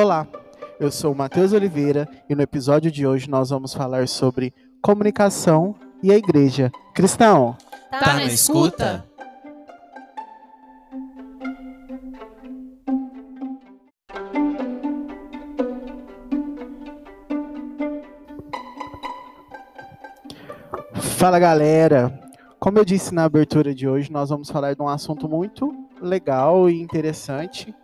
Olá, eu sou o Matheus Oliveira e no episódio de hoje nós vamos falar sobre comunicação e a igreja. Cristão, Tá, tá na escuta? Fala galera! Como eu disse na abertura de hoje, nós vamos falar de um assunto muito legal e interessante.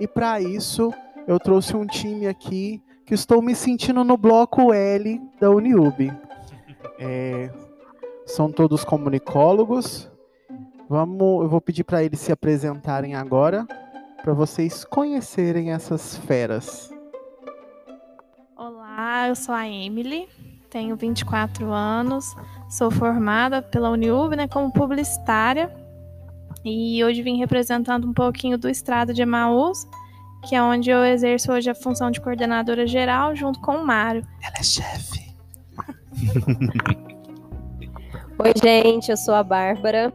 E para isso, eu trouxe um time aqui que estou me sentindo no bloco L da Uniub. É, são todos comunicólogos. Vamos, eu vou pedir para eles se apresentarem agora, para vocês conhecerem essas feras. Olá, eu sou a Emily, tenho 24 anos, sou formada pela Uniub né, como publicitária e hoje vim representando um pouquinho do Estrada de Emaús, que é onde eu exerço hoje a função de coordenadora geral junto com o Mário. Ela é chefe. Oi, gente, eu sou a Bárbara.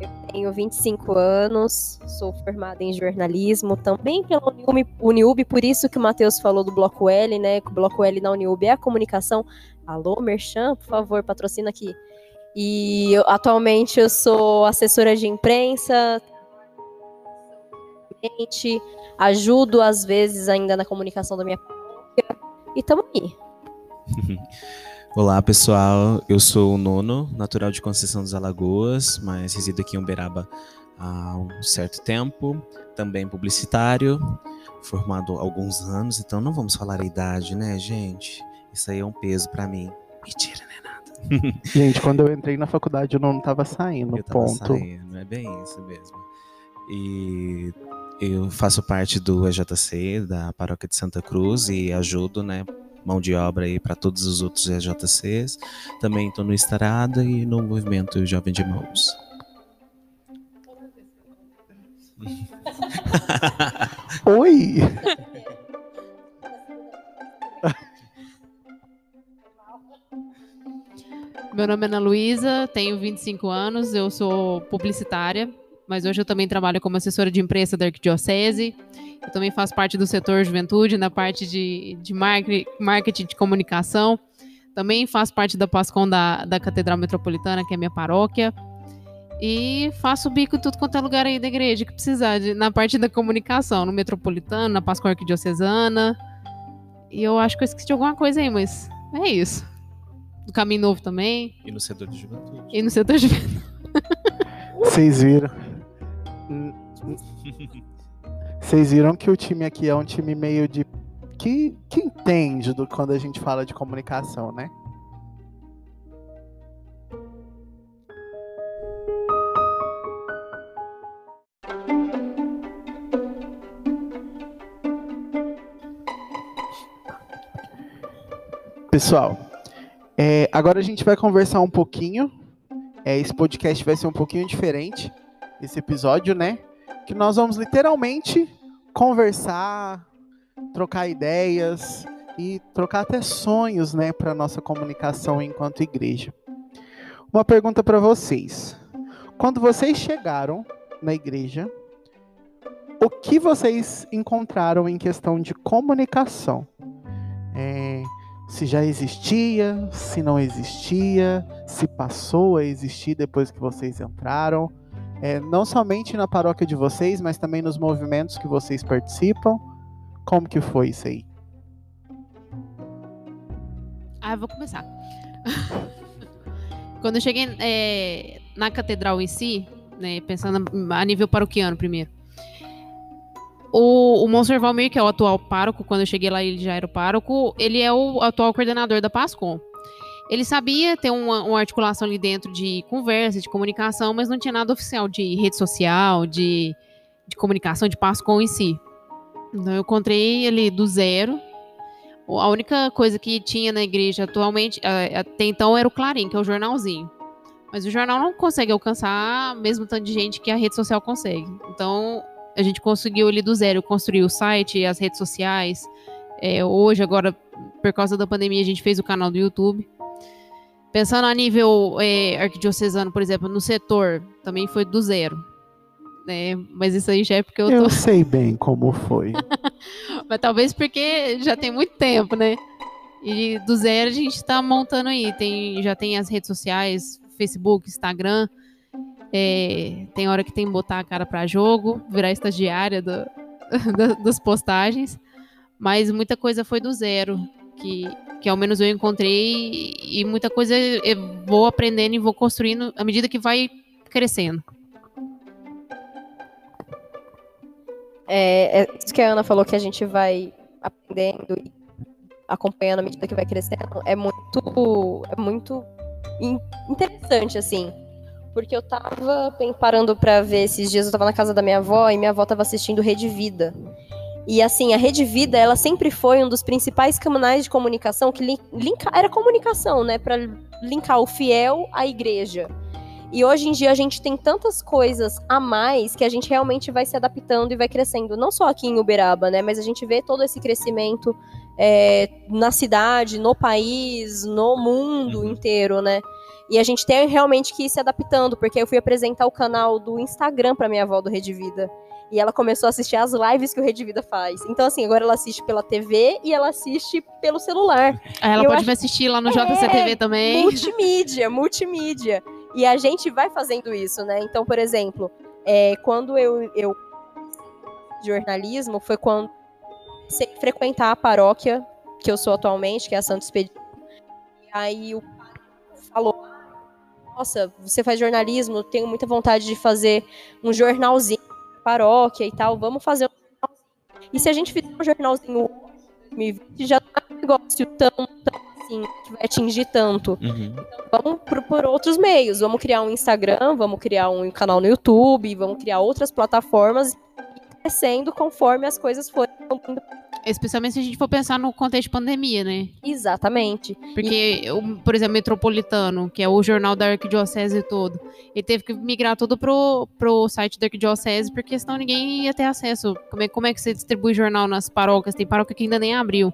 Eu tenho 25 anos, sou formada em jornalismo também pela Uniub, Uniub por isso que o Matheus falou do Bloco L, né? Que o Bloco L na Uniub é a comunicação. Alô, Merchan, por favor, patrocina aqui. E eu, atualmente eu sou assessora de imprensa, ajudo às vezes ainda na comunicação da minha e estamos aí. Olá pessoal, eu sou o Nono, natural de Conceição dos Alagoas, mas resido aqui em Uberaba há um certo tempo, também publicitário, formado há alguns anos, então não vamos falar a idade, né, gente? Isso aí é um peso para mim. Mentira, né, nada. Gente, quando eu entrei na faculdade eu não estava saindo, eu tava ponto. Saindo, é bem isso mesmo. E eu faço parte do EJC, da Paróquia de Santa Cruz, e ajudo, né, mão de obra aí para todos os outros EJCs. Também estou no Estarada e no movimento Jovem de Mãos. Oi! Meu nome é Ana Luísa, tenho 25 anos, eu sou publicitária, mas hoje eu também trabalho como assessora de imprensa da Arquidiocese. Eu também faço parte do setor juventude, na parte de, de marketing de comunicação. Também faço parte da PASCOM da, da Catedral Metropolitana, que é minha paróquia. E faço bico em tudo quanto é lugar aí da igreja que precisar, de, na parte da comunicação, no Metropolitano, na Pascom Arquidiocesana. E eu acho que eu esqueci de alguma coisa aí, mas é isso. No Caminho Novo também. E no setor de juventude. E no setor de juventude. Vocês viram. Vocês viram que o time aqui é um time meio de. que, que entende do, quando a gente fala de comunicação, né? Pessoal, é, agora a gente vai conversar um pouquinho. É, esse podcast vai ser um pouquinho diferente, esse episódio, né? Que nós vamos literalmente conversar, trocar ideias e trocar até sonhos, né, para nossa comunicação enquanto igreja. Uma pergunta para vocês: quando vocês chegaram na igreja, o que vocês encontraram em questão de comunicação? É, se já existia, se não existia, se passou a existir depois que vocês entraram, é, não somente na paróquia de vocês, mas também nos movimentos que vocês participam. Como que foi isso aí? Ah, eu vou começar. Quando eu cheguei é, na catedral em si, né, pensando a nível paroquiano primeiro, o, o Monsenhor Valmir, que é o atual pároco, quando eu cheguei lá ele já era o pároco, ele é o atual coordenador da PASCOM. Ele sabia ter uma, uma, articulação ali dentro de conversa, de comunicação, mas não tinha nada oficial de rede social, de, de comunicação, de PASCOM em si. Então eu encontrei ele do zero. A única coisa que tinha na igreja atualmente, até então, era o Clarim, que é o jornalzinho. Mas o jornal não consegue alcançar mesmo tanto de gente que a rede social consegue. Então, a gente conseguiu ali do zero construir o site, as redes sociais. É, hoje, agora, por causa da pandemia, a gente fez o canal do YouTube. Pensando a nível é, arquidiocesano, por exemplo, no setor, também foi do zero. É, mas isso aí já é porque eu tô... Eu sei bem como foi. Mas talvez porque já tem muito tempo, né? E do zero a gente tá montando aí. Tem, já tem as redes sociais, Facebook, Instagram. É, tem hora que tem que botar a cara para jogo, virar estagiária do, da, das postagens. Mas muita coisa foi do zero. Que, que ao menos eu encontrei. E muita coisa eu vou aprendendo e vou construindo à medida que vai crescendo. É, é isso que a Ana falou que a gente vai aprendendo e acompanhando à medida que vai crescendo. É muito, é muito in- interessante, assim. Porque eu tava parando pra ver esses dias, eu tava na casa da minha avó e minha avó tava assistindo Rede Vida. E assim, a Rede Vida, ela sempre foi um dos principais canais de comunicação que lin- linka, era comunicação, né, Pra linkar o fiel à igreja. E hoje em dia a gente tem tantas coisas a mais que a gente realmente vai se adaptando e vai crescendo. Não só aqui em Uberaba, né? Mas a gente vê todo esse crescimento é, na cidade, no país, no mundo Uhum. inteiro, né? E a gente tem realmente que ir se adaptando, porque eu fui apresentar o canal do Instagram pra minha avó do Rede Vida. E ela começou a assistir as lives que o Rede Vida faz. Então, assim, agora ela assiste pela TV e ela assiste pelo celular. Aí ela Eu pode acho- me assistir lá no É, JCTV também. Multimídia, multimídia. E a gente vai fazendo isso, né? Então, por exemplo, é, quando eu, eu jornalismo, foi quando frequentar a paróquia que eu sou atualmente, que é a Santo Expedito. E aí o padre falou: Nossa, você faz jornalismo, tenho muita vontade de fazer um jornalzinho na paróquia e tal, vamos fazer um jornalzinho. E se a gente fizer um jornalzinho hoje, em 2020, já não é um negócio tão, tão assim, que vai atingir tanto Uhum. vamos por, outros meios. Vamos criar um Instagram, vamos criar um canal no YouTube, vamos criar outras plataformas crescendo conforme as coisas forem. Especialmente se a gente for pensar no contexto de pandemia, né? Exatamente. Porque, o- por exemplo, Metropolitano, que é o jornal da Arquidiocese todo, ele teve que migrar tudo pro, pro site da Arquidiocese, porque senão ninguém ia ter acesso. Como é, como é que você distribui jornal nas paróquias? Tem paróquia que ainda nem abriu.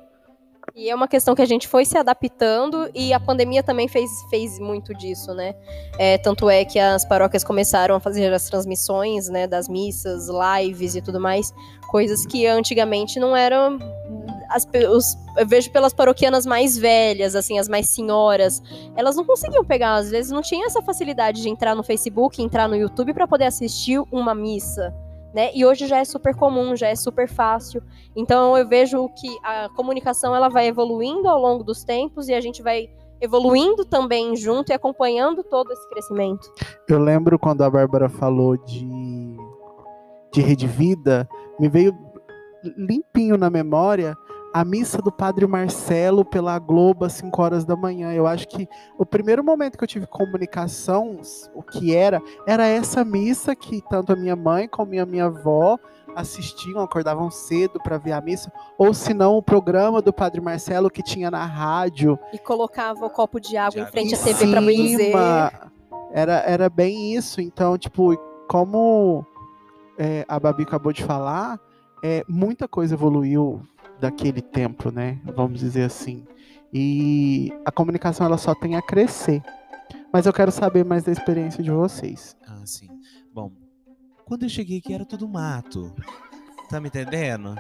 E é uma questão que a gente foi se adaptando e a pandemia também fez, fez muito disso, né? É, tanto é que as paróquias começaram a fazer as transmissões, né, das missas, lives e tudo mais, coisas que antigamente não eram as os- eu vejo pelas paroquianas mais velhas, assim, as mais senhoras, elas não conseguiam pegar, às vezes não tinha essa facilidade de entrar no Facebook, entrar no YouTube para poder assistir uma missa, né? E hoje já é super comum, já é super fácil. Então eu vejo que a comunicação ela vai evoluindo ao longo dos tempos e a gente vai evoluindo também junto e acompanhando todo esse crescimento. Eu lembro quando a Bárbara falou de, de Rede Vida, me veio limpinho na memória a missa do Padre Marcelo pela Globo às 5 horas da manhã. Eu acho que o primeiro momento que eu tive comunicação, o que era, era essa missa que tanto a minha mãe como a minha avó assistiam, acordavam cedo para ver a missa, ou se não o programa do Padre Marcelo que tinha na rádio, E colocava o copo de água De em frente à TV para benzer. Era, era bem isso. Então, tipo, como é, a Babi acabou de falar, é, muita coisa evoluiu daquele tempo, né? Vamos dizer assim. E a comunicação ela só tem a crescer. Mas eu quero saber mais da experiência de vocês. Ah, sim. Bom, quando eu cheguei aqui era tudo mato. Tá me entendendo?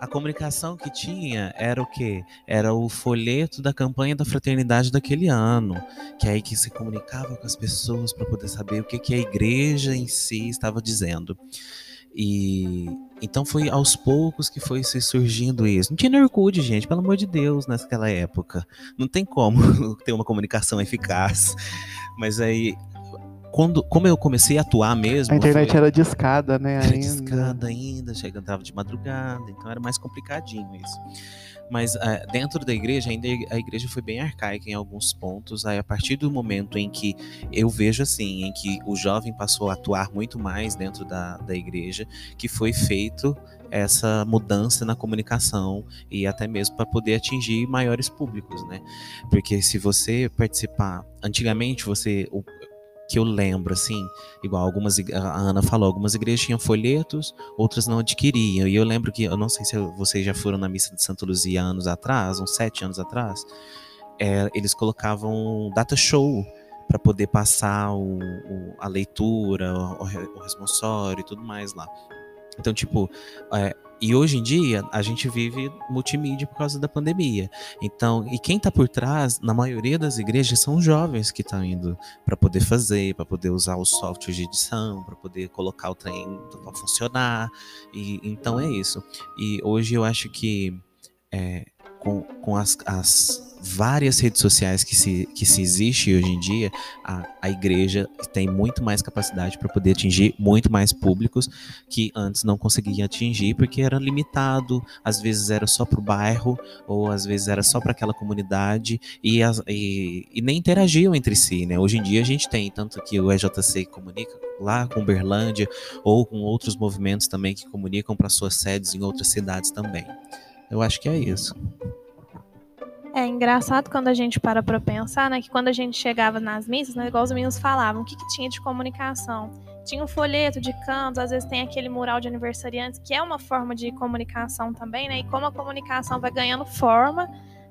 A comunicação que tinha era o quê? Era o folheto da campanha da fraternidade daquele ano. Que é aí que se comunicava com as pessoas para poder saber o que, que a igreja em si estava dizendo. E então foi aos poucos que foi se surgindo isso. Não tinha nem Orkut, gente, pelo amor de Deus, naquela época. Não tem como ter uma comunicação eficaz. Mas aí, quando, como eu comecei a atuar mesmo. A internet foi- era de escada, né? era Ainda. de escada ainda, chegava de madrugada, então era mais complicadinho isso. Mas eh, dentro da igreja, ainda a igreja foi bem arcaica em alguns pontos. Aí, a partir do momento em que eu vejo assim, em que o jovem passou a atuar muito mais dentro da, da igreja, que foi feito essa mudança na comunicação e até mesmo para poder atingir maiores públicos, né? Porque se você participar, antigamente você, que eu lembro assim, igual algumas a Ana falou, algumas igrejas tinham folhetos, outras não adquiriam. E eu lembro que, eu não sei se vocês já foram na missa de Santa Luzia anos atrás, uns sete anos atrás, é, eles colocavam data show para poder passar o- o- a leitura, o, o responsório e tudo mais lá. Então, tipo, é, e hoje em dia a gente vive multimídia por causa da pandemia. Então, e quem está por trás, na maioria das igrejas, são os jovens que estão indo para poder fazer, para poder usar os softwares de edição, para poder colocar o trem para funcionar. E então é isso. E hoje eu acho que é, com, com as, as várias redes sociais que se, que se existe hoje em dia, a, a igreja tem muito mais capacidade para poder atingir muito mais públicos que antes não conseguia atingir porque era limitado, às vezes era só para o bairro ou às vezes era só para aquela comunidade e, as, e, e, nem interagiam entre si, né? Hoje em dia a gente tem tanto que o EJC comunica lá com Berlândia ou com outros movimentos também que comunicam para suas sedes em outras cidades também. Eu acho que é isso. É engraçado quando a gente para para pensar, né, que quando a gente chegava nas missas, né, igual os meninos falavam, o que, que tinha de comunicação? Tinha um folheto de cantos, às vezes tem aquele mural de aniversariantes, que é uma forma de comunicação também, né, e como a comunicação vai ganhando forma,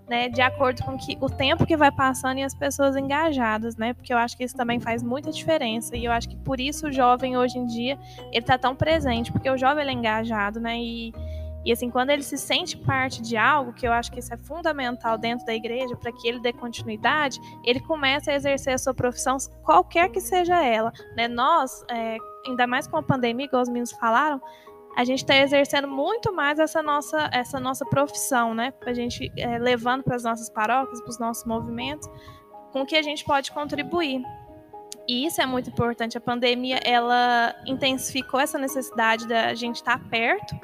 né, de acordo com que, o tempo que vai passando e as pessoas engajadas, né, porque eu acho que isso também faz muita diferença, e eu acho que por isso o jovem hoje em dia, ele tá tão presente, porque o jovem é engajado, né, e e assim, quando ele se sente parte de algo, que eu acho que isso é fundamental dentro da igreja para que ele dê continuidade, ele começa a exercer a sua profissão, qualquer que seja ela. Né? Nós, é, ainda mais com a pandemia, igual os meninos falaram, a gente está exercendo muito mais essa nossa, essa nossa profissão, né? A gente é, levando para as nossas paróquias, para os nossos movimentos, com que a gente pode contribuir. E isso é muito importante. A pandemia ela intensificou essa necessidade da gente estar tá perto,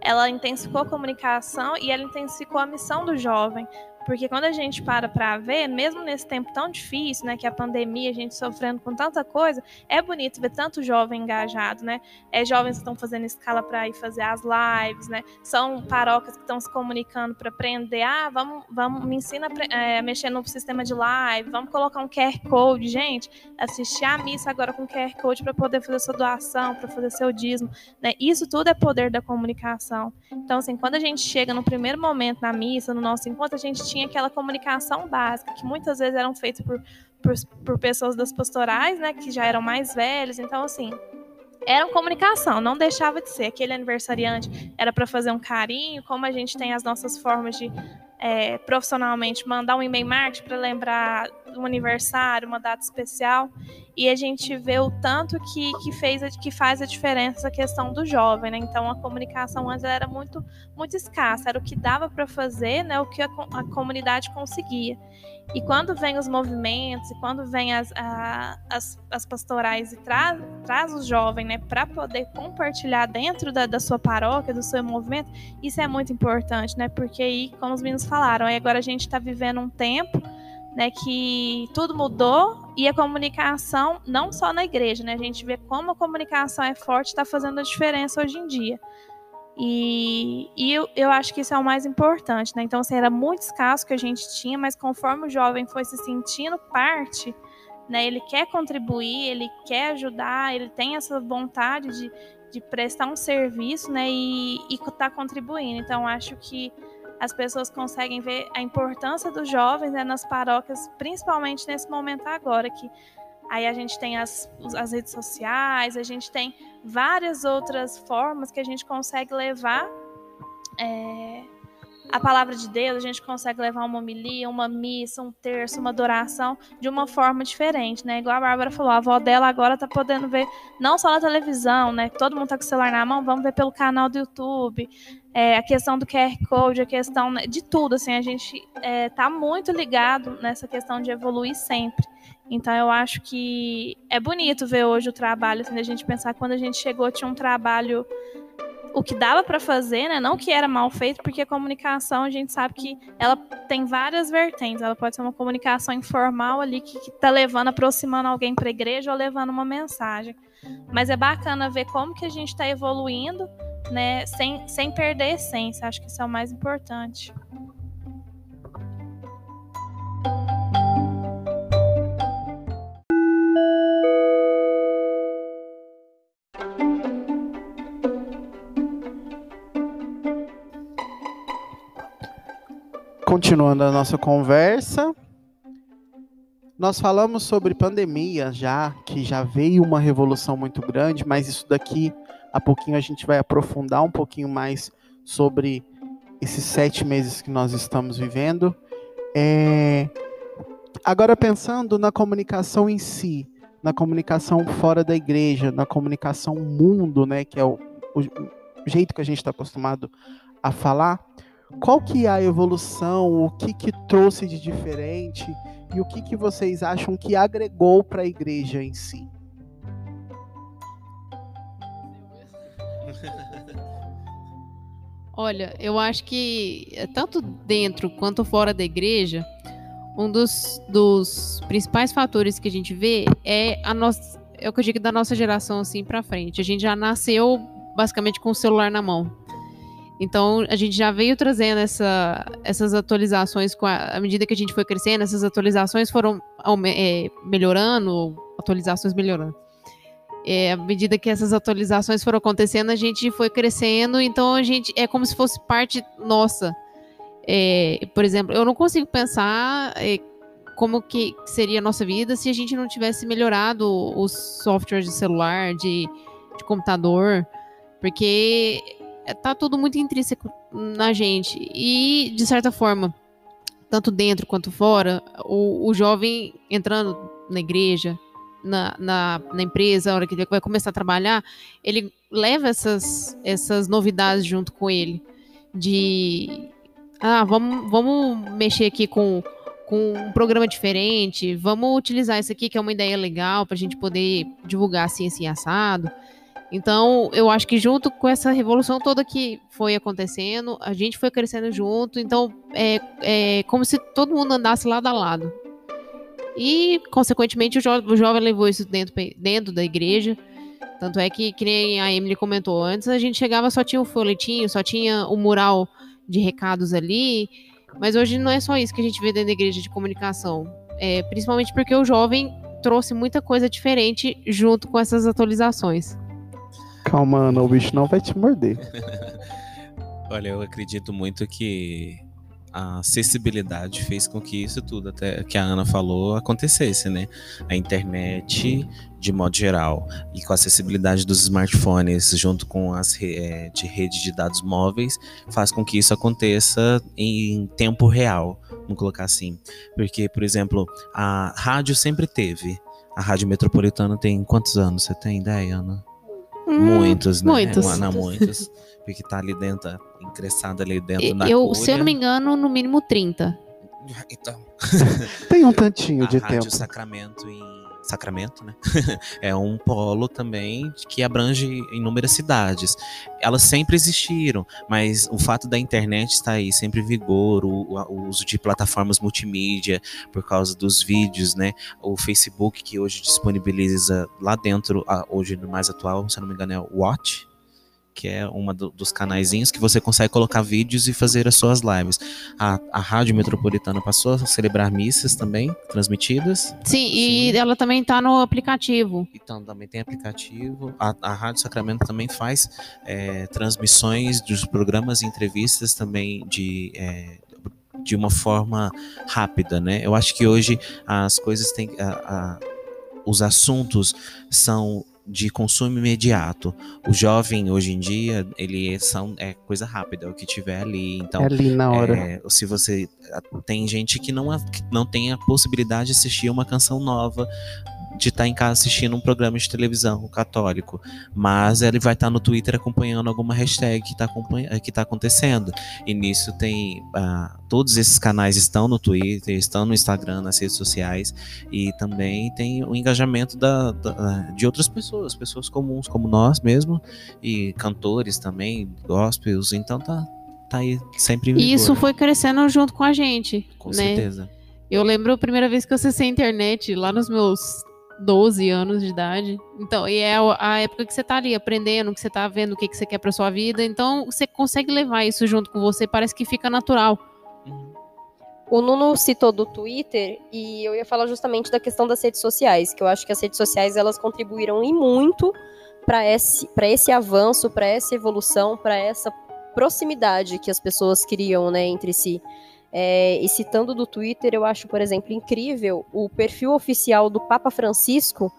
ela intensificou a comunicação e ela intensificou a missão do jovem, porque quando a gente para para ver, mesmo nesse tempo tão difícil, né, que a pandemia, a gente sofrendo com tanta coisa, é bonito ver tanto jovem engajado, né? É jovens que estão fazendo escala para ir fazer as lives, né? São paróquias que estão se comunicando para aprender, ah, vamos, vamos me ensina a é, mexer no sistema de live, vamos colocar um QR Code, gente, assistir a missa agora com QR Code para poder fazer sua doação, para fazer seu dízimo, né? Isso tudo é poder da comunicação. Então, assim, quando a gente chega no primeiro momento na missa, no nosso encontro, a gente tinha aquela comunicação básica, que muitas vezes eram feitas por, por, por pessoas das pastorais, né, que já eram mais velhos. Então, assim, era comunicação, não deixava de ser. Aquele aniversariante era para fazer um carinho, como a gente tem as nossas formas de é, profissionalmente mandar um e-mail marketing para lembrar um aniversário, uma data especial, e a gente vê o tanto que, que, fez, que faz a diferença a questão do jovem, né? Então a comunicação antes era muito, muito escassa, era o que dava para fazer, né? O que a, a, comunidade conseguia. E quando vem os movimentos, e quando vem as, a, as, as pastorais e traz, traz o jovem, né, para poder compartilhar dentro da, da sua paróquia, do seu movimento, isso é muito importante, né? Porque aí, como os meninos falaram, aí agora a gente está vivendo um tempo né, que tudo mudou e a comunicação, não só na igreja, né, a gente vê como a comunicação é forte, está fazendo a diferença hoje em dia. E, e eu, eu, acho que isso é o mais importante, né? Então, assim, era muito escasso que a gente tinha, mas conforme o jovem foi se sentindo parte, né, ele quer contribuir, ele quer ajudar, ele tem essa vontade de, de prestar um serviço, né, e estar tá contribuindo. Então, acho que as pessoas conseguem ver a importância dos jovens né, nas paróquias, principalmente nesse momento agora, que aí a gente tem as, as redes sociais, a gente tem várias outras formas que a gente consegue levar é, a palavra de Deus, a gente consegue levar uma homilia, uma missa, um terço, uma adoração de uma forma diferente, né? Igual a Bárbara falou, a avó dela agora tá podendo ver não só na televisão, né? Todo mundo tá com o celular na mão, vamos ver pelo canal do YouTube. É, a questão do QR Code, a questão né, de tudo, assim, a gente é, tá muito ligado nessa questão de evoluir sempre. Então eu acho que é bonito ver hoje o trabalho, assim, a gente pensar quando a gente chegou tinha um trabalho o que dava para fazer, né? Não que era mal feito, porque a comunicação a gente sabe que ela tem várias vertentes. Ela pode ser uma comunicação informal ali que, que tá levando, aproximando alguém para a igreja ou levando uma mensagem. Mas é bacana ver como que a gente está evoluindo, né? Sem, sem perder a essência. Acho que isso é o mais importante. Continuando a nossa conversa, Nós falamos sobre pandemia já, que já veio uma revolução muito grande, mas isso daqui a pouquinho a gente vai aprofundar um pouquinho mais sobre esses sete meses que nós estamos vivendo. É... Agora pensando na comunicação em si, na comunicação fora da igreja, na comunicação mundo, né, que é o, o jeito que a gente está acostumado a falar. Qual que é a evolução? O que que trouxe de diferente? E o que que vocês acham que agregou para a igreja em si? Olha, eu acho que eh, tanto dentro quanto fora da igreja, um dos, dos principais fatores que a gente vê é a nossa, é o que eu digo da nossa geração assim para frente. A gente já nasceu basicamente com o celular na mão. Então a gente já veio trazendo essa, essas atualizações com a, à medida que a gente foi crescendo, essas atualizações foram é, melhorando, atualizações melhorando. É, à medida que essas atualizações foram acontecendo, a gente foi crescendo, então a gente é como se fosse parte nossa. É, por exemplo, eu não consigo pensar é, como que seria a nossa vida se a gente não tivesse melhorado os softwares de celular, de, de computador, porque tá tudo muito intrínseco na gente. E, de certa forma, tanto dentro quanto fora, o, o jovem entrando na igreja, na, na, na, empresa, a hora que ele vai começar a trabalhar, ele leva essas, essas novidades junto com ele. De ah, vamos, vamos mexer aqui com, com um programa diferente, vamos utilizar isso aqui que é uma ideia legal para a gente poder divulgar assim, assim, assado. Então, eu acho que junto com essa revolução toda que foi acontecendo, a gente foi crescendo junto. Então, é, é como se todo mundo andasse lado a lado. E, consequentemente, o, jo o jovem levou isso dentro, dentro da igreja. Tanto é que, que nem a Emily comentou antes, a gente chegava só tinha o folhetinho, só tinha o mural de recados ali. Mas hoje não é só isso que a gente vê dentro da igreja de comunicação. É, principalmente porque o jovem trouxe muita coisa diferente junto com essas atualizações. Calma, Ana, o bicho não vai te morder. Olha, eu acredito muito que a acessibilidade fez com que isso tudo, até que a Ana falou, acontecesse, né? A internet, de modo geral, e com a acessibilidade dos smartphones, junto com as é, de rede de dados móveis, faz com que isso aconteça em tempo real, vamos colocar assim. Porque, por exemplo, a rádio sempre teve. A Rádio Metropolitana tem quantos anos? Você tem ideia, Ana? Hum, muitos, né? Muitos. Não, muitos. Porque tá ali dentro, ingressado ali dentro da eu, Se eu não me engano, no mínimo 30. Então. Tem um tantinho a de Rádio tempo. Sacramento em Sacramento, né? é um polo também que abrange inúmeras cidades. Elas sempre existiram, mas o fato da internet estar aí sempre em vigor, o, o uso de plataformas multimídia por causa dos vídeos, né? O Facebook que hoje disponibiliza lá dentro, hoje no mais atual, se não me engano, é o Watch, que é uma do, dos canaizinhos que você consegue colocar vídeos e fazer as suas lives. A, a Rádio Metropolitana passou a celebrar missas também, transmitidas. Sim, e ela também está no aplicativo. Então, também tem aplicativo. A, a Rádio Sacramento também faz é, transmissões dos programas e entrevistas também de. É, de uma forma rápida, né? Eu acho que hoje as coisas têm. A, a, os assuntos são de consumo imediato. O jovem hoje em dia, ele são, é coisa rápida, é o que tiver ali. Então, É ali na hora. é, se você tem gente que não, que não tem a possibilidade de assistir uma canção nova, de estar em casa assistindo um programa de televisão católico, mas ele vai estar no Twitter acompanhando alguma hashtag que está que tá acontecendo. E nisso tem ah, todos esses canais estão no Twitter, estão no Instagram, nas redes sociais e também tem o engajamento da, da- de outras pessoas, pessoas comuns como nós mesmo e cantores também, gospels. Então tá tá aí sempre em E isso vigor, foi crescendo junto com a gente. com né? certeza. Eu lembro a primeira vez que eu acessei a internet, lá nos meus 12 anos de idade. Então, e é a época que você tá ali aprendendo, que você tá vendo o que, que você quer pra sua vida. Então, você consegue levar isso junto com você, parece que fica natural. Uhum. O Nuno citou do Twitter e eu ia falar justamente da questão das redes sociais, que eu acho que as redes sociais elas contribuíram e muito para esse, pra esse avanço, para essa evolução, para essa proximidade que as pessoas criam né, entre si. É, e citando do Twitter, eu acho, por exemplo, incrível o perfil oficial do Papa Francisco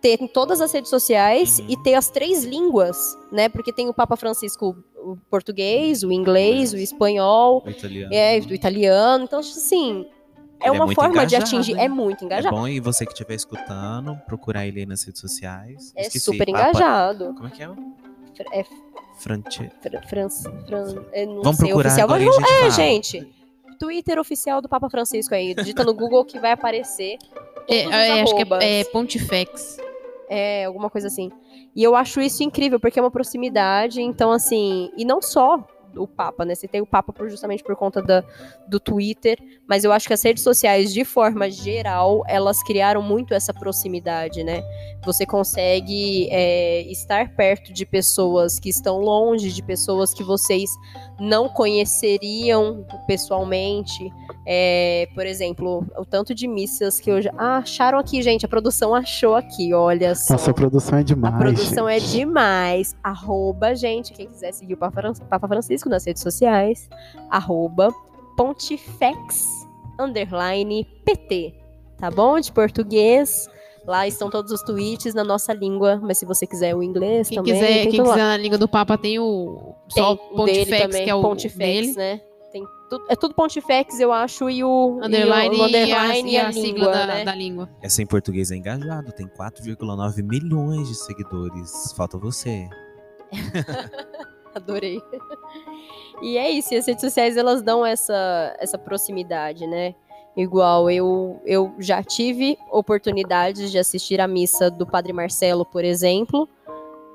ter em todas as redes sociais Uhum. e ter as três línguas, né? Porque tem o Papa Francisco o português, o inglês, o espanhol, O italiano. é, o italiano. Então, assim, é Ele é uma muito forma de atingir. É muito É engajado. bom, e você que estiver escutando, procurar ele aí nas redes sociais. É, Esqueci, super Papa- engajado. Como é que é? É Frante... fr- Fran- Fran- eu não Vamos sei procurar oficial, agora mas gente é, fala. gente. Twitter oficial do Papa Francisco aí. Digita no Google que vai aparecer. É, é, acho que é, é Pontifex. É, alguma coisa assim. E eu acho isso incrível, porque é uma proximidade, então assim, e não só o Papa, né? Você tem o Papa por- justamente por conta da, do Twitter, mas eu acho que as redes sociais, de forma geral, elas criaram muito essa proximidade, né? Você consegue é, estar perto de pessoas que estão longe, de pessoas que vocês não conheceriam pessoalmente. É, por exemplo, o tanto de missas que hoje. Ah, acharam aqui, gente. A produção achou aqui, olha só. Nossa, a produção é A demais. produção é gente. demais. Arroba, gente, quem quiser seguir o Papa Fran- Papa Francisco nas redes sociais, arroba pontifex, underline, PT. Tá bom? De português. Lá estão todos os tweets na nossa língua, mas se você quiser o inglês Quem também, quiser, tem quem tudo lá. quiser na língua do Papa tem o Tem só o dele Pontifex, também, que é o Pontifex, dele. né? Tem tudo, é tudo Pontifex, eu acho, e o Underline e e, o a, underline e a sigla língua, da, né? da língua. Essa em português é engajado, tem 4,9 milhões de seguidores. Falta você. Adorei. E é isso, e as redes sociais elas dão essa, essa proximidade, né? Igual eu, eu já tive oportunidades de assistir a missa do Padre Marcelo, por exemplo.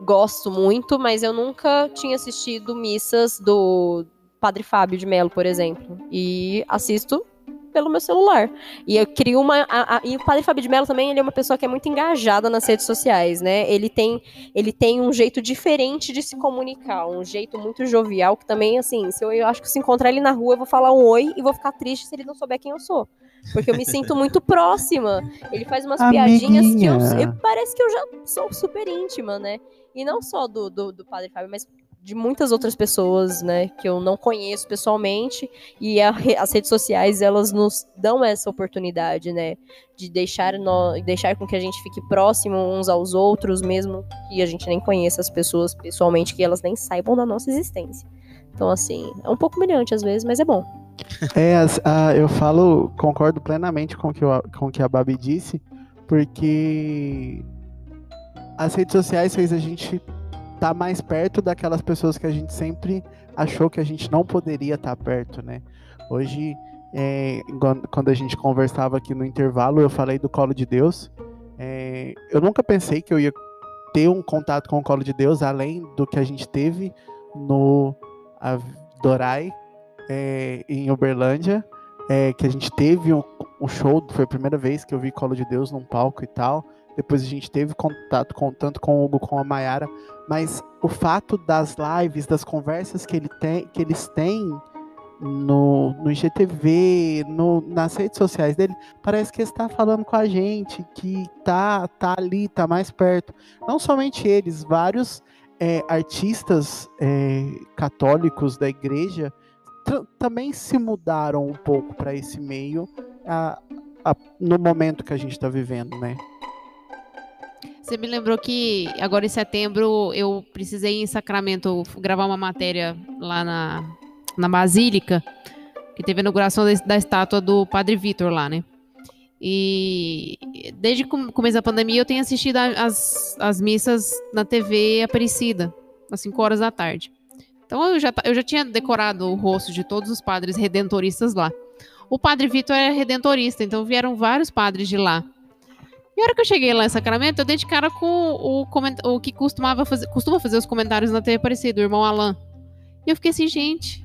Gosto muito, mas eu nunca tinha assistido missas do Padre Fábio de Mello, por exemplo. E assisto pelo meu celular. E eu crio uma. a- a- e o Padre Fábio de Mello também ele é uma pessoa que é muito engajada nas redes sociais, né? Ele tem ele tem um jeito diferente de se comunicar, um jeito muito jovial, que também, assim, se eu, eu acho que se encontrar ele na rua, eu vou falar um oi e vou ficar triste se ele não souber quem eu sou. Porque eu me sinto muito próxima. Ele faz umas piadinhas que eu, Amiguinha. eu- Parece que eu já sou super íntima, né? E não só do, do, do Padre Fábio, mas de muitas outras pessoas, né? Que eu não conheço pessoalmente. E a as redes sociais, elas nos dão essa oportunidade, né? de deixar, no, deixar com que a gente fique próximo uns aos outros, mesmo que a gente nem conheça as pessoas pessoalmente, que elas nem saibam da nossa existência. Então, assim, é um pouco humilhante às vezes, mas é bom. É, ah, eu falo, concordo plenamente com que, o- com que a Babi disse, porque as redes sociais fez a gente estar mais perto daquelas pessoas que a gente sempre achou que a gente não poderia estar perto, né? Hoje, é, quan- quando a gente conversava aqui no intervalo, eu falei do Colo de Deus. É, eu nunca pensei que eu ia ter um contato com o Colo de Deus, além do que a gente teve no Dorai, é, em Uberlândia, é, que a gente teve um, um show, foi a primeira vez que eu vi Colo de Deus num palco e tal. Depois a gente teve contato com, tanto com o Hugo como a Mayara, mas o fato das lives, das conversas que, ele tem, que eles têm no, no IGTV, no, nas redes sociais dele, parece que está falando com a gente, que tá, tá ali, tá mais perto. Não somente eles, vários é, artistas é, católicos da igreja também se mudaram um pouco para esse meio a- a- no momento que a gente está vivendo, né? Você me lembrou que agora em setembro eu precisei em Sacramento gravar uma matéria lá na, na Basílica, que teve a inauguração da, estátua do Padre Vitor lá, né? E desde o começo da pandemia eu tenho assistido as, as missas na TV Aparecida, às 5 horas da tarde. Então eu já, eu já tinha decorado o rosto de todos os padres redentoristas lá. O Padre Vitor é redentorista, então vieram vários padres de lá. E a hora que eu cheguei lá em Sacramento, eu dei de cara com o, coment... o que costumava fazer, costuma fazer os comentários na TV Aparecida, o irmão Alan. E eu fiquei assim, gente,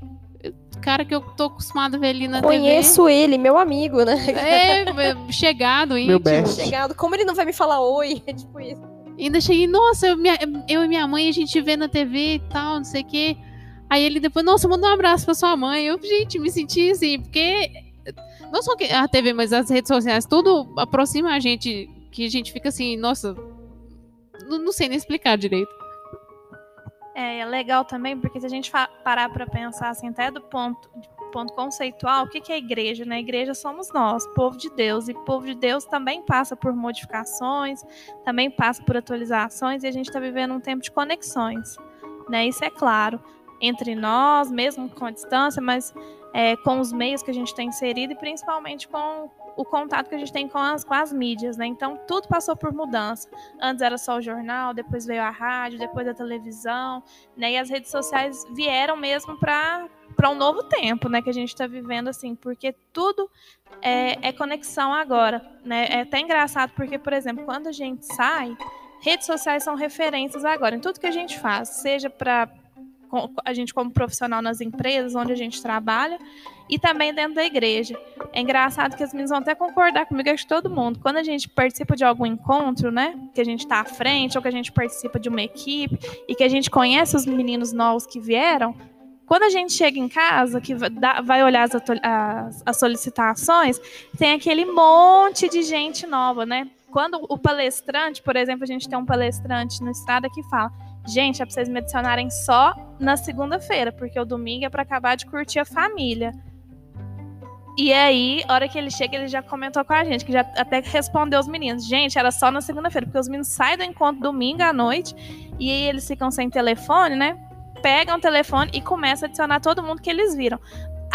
cara que eu tô acostumado a ver ali na Conheço ele, meu amigo, né? TV. É, chegado, íntimo. Meu best. Chegado, como ele não vai me falar oi? É tipo isso. E ainda cheguei, nossa, eu, minha- eu e minha mãe, a gente vê na TV e tal, não sei o quê. Aí ele depois, nossa, manda um abraço pra sua mãe. Eu, gente, me senti assim, porque não só a TV, mas as redes sociais, tudo aproxima a gente, que a gente fica assim, nossa, não, não sei nem explicar direito. É, é legal também, porque se a gente parar pra pensar assim, até do ponto, ponto conceitual, o que, que é igreja? Né? A igreja somos nós, povo de Deus, e povo de Deus também passa por modificações, também passa por atualizações, e a gente está vivendo um tempo de conexões. Né? Isso é claro, entre nós, mesmo com a distância, mas é, com os meios que a gente tem inserido e principalmente com o contato que a gente tem com as, com as mídias, né? Então tudo passou por mudança. Antes era só o jornal, depois veio a rádio, depois a televisão, né? E as redes sociais vieram mesmo para para um novo tempo, né, que a gente está vivendo assim, porque tudo é, é, conexão agora, né? É até engraçado porque, por exemplo, quando a gente sai, redes sociais são referências agora em tudo que a gente faz, seja para a gente como profissional nas empresas onde a gente trabalha e também dentro da igreja. É engraçado que as meninas vão até concordar comigo, acho que todo mundo. Quando a gente participa de algum encontro, né, que a gente está à frente ou que a gente participa de uma equipe e que a gente conhece os meninos novos que vieram, quando a gente chega em casa, que vai olhar as, as, as solicitações, tem aquele monte de gente nova, né? Quando o palestrante, por exemplo, a gente tem um palestrante no Estrada que fala Gente, é pra vocês me adicionarem só na segunda-feira, porque o domingo é para acabar de curtir a família. E aí, a hora que ele chega, ele já comentou com a gente, que já até respondeu os meninos. Gente, era só na segunda-feira, porque os meninos saem do encontro domingo à noite e aí eles ficam sem telefone, né? Pegam o telefone e começam a adicionar todo mundo que eles viram.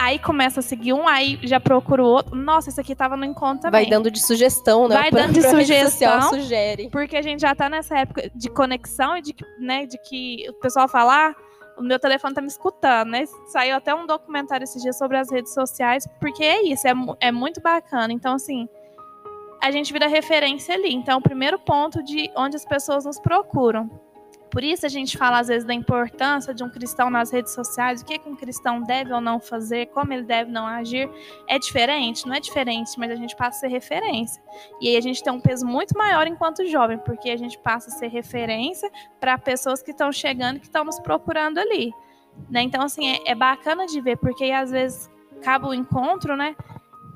Aí começa a seguir um, aí já procura o outro. Nossa, esse aqui tava no encontro também. Vai dando de sugestão, né? Vai dando de sugestão. Sugere. Porque a gente já tá nessa época de conexão e de, né, de que o pessoal falar. Ah, o meu telefone tá me escutando, né? Saiu até um documentário esses dias sobre as redes sociais, porque é isso, é, é muito bacana. Então, assim, a gente vira referência ali. Então, o primeiro ponto de onde as pessoas nos procuram. Por isso a gente fala às vezes da importância de um cristão nas redes sociais, o que, que um cristão deve ou não fazer, como ele deve não agir. É diferente? Não é diferente, mas a gente passa a ser referência. E aí a gente tem um peso muito maior enquanto jovem, porque a gente passa a ser referência para pessoas que estão chegando, que estão nos procurando ali. Né? Então, assim, é, é bacana de ver, porque às vezes acaba o encontro, né?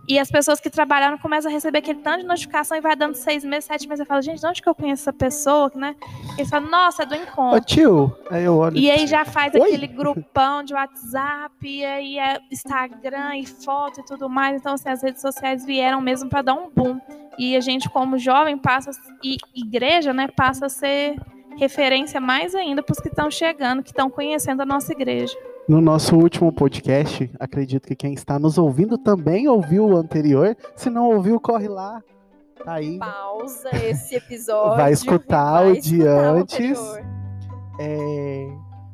E as pessoas que trabalharam começam a receber aquele tanto de notificação e vai dando seis meses, sete meses. Eu falo, gente, de onde que eu conheço essa pessoa? Né? E eles falam, nossa, é do encontro. Ô tio, aí eu olho. E aí já faz Oi? aquele grupão de WhatsApp, e aí é Instagram e foto e tudo mais. Então, assim, as redes sociais vieram mesmo para dar um boom. E a gente, como jovem, passa, e igreja, né, passa a ser referência mais ainda para os que estão chegando, que estão conhecendo a nossa igreja. No nosso último podcast, acredito que quem está nos ouvindo também ouviu o anterior. Se não ouviu, corre lá. Tá aí. Pausa esse episódio. Vai escutar vai o de antes. É,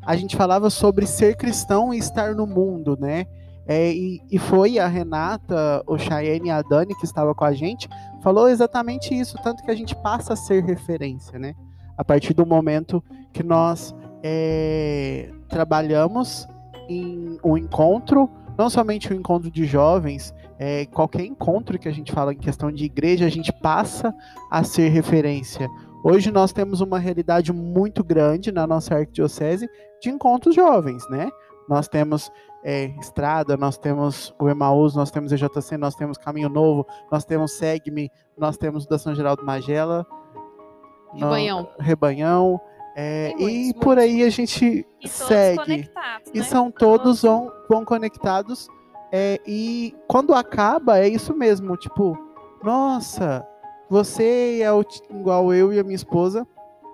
a gente falava sobre ser cristão e estar no mundo, né? É, e, e, foi a Renata, o Cheyenne e a Dani que estava com a gente, falou exatamente isso, tanto que a gente passa a ser referência, né? A partir do momento que nós é, trabalhamos em um encontro, não somente um encontro de jovens, é, qualquer encontro que a gente fala em questão de igreja, a gente passa a ser referência. Hoje nós temos uma realidade muito grande na nossa arquidiocese de encontros jovens, né? Nós temos é, Estrada, nós temos o Emaús, nós temos EJC, nós temos Caminho Novo, nós temos Segme, nós temos da São Geraldo Magela. Rebanhão. Rebanhão. É, muitos, e por aí a gente e segue. E né? são todos vão, vão conectados. É, e quando acaba, é isso mesmo. Tipo, nossa, você é o, igual eu e a minha esposa.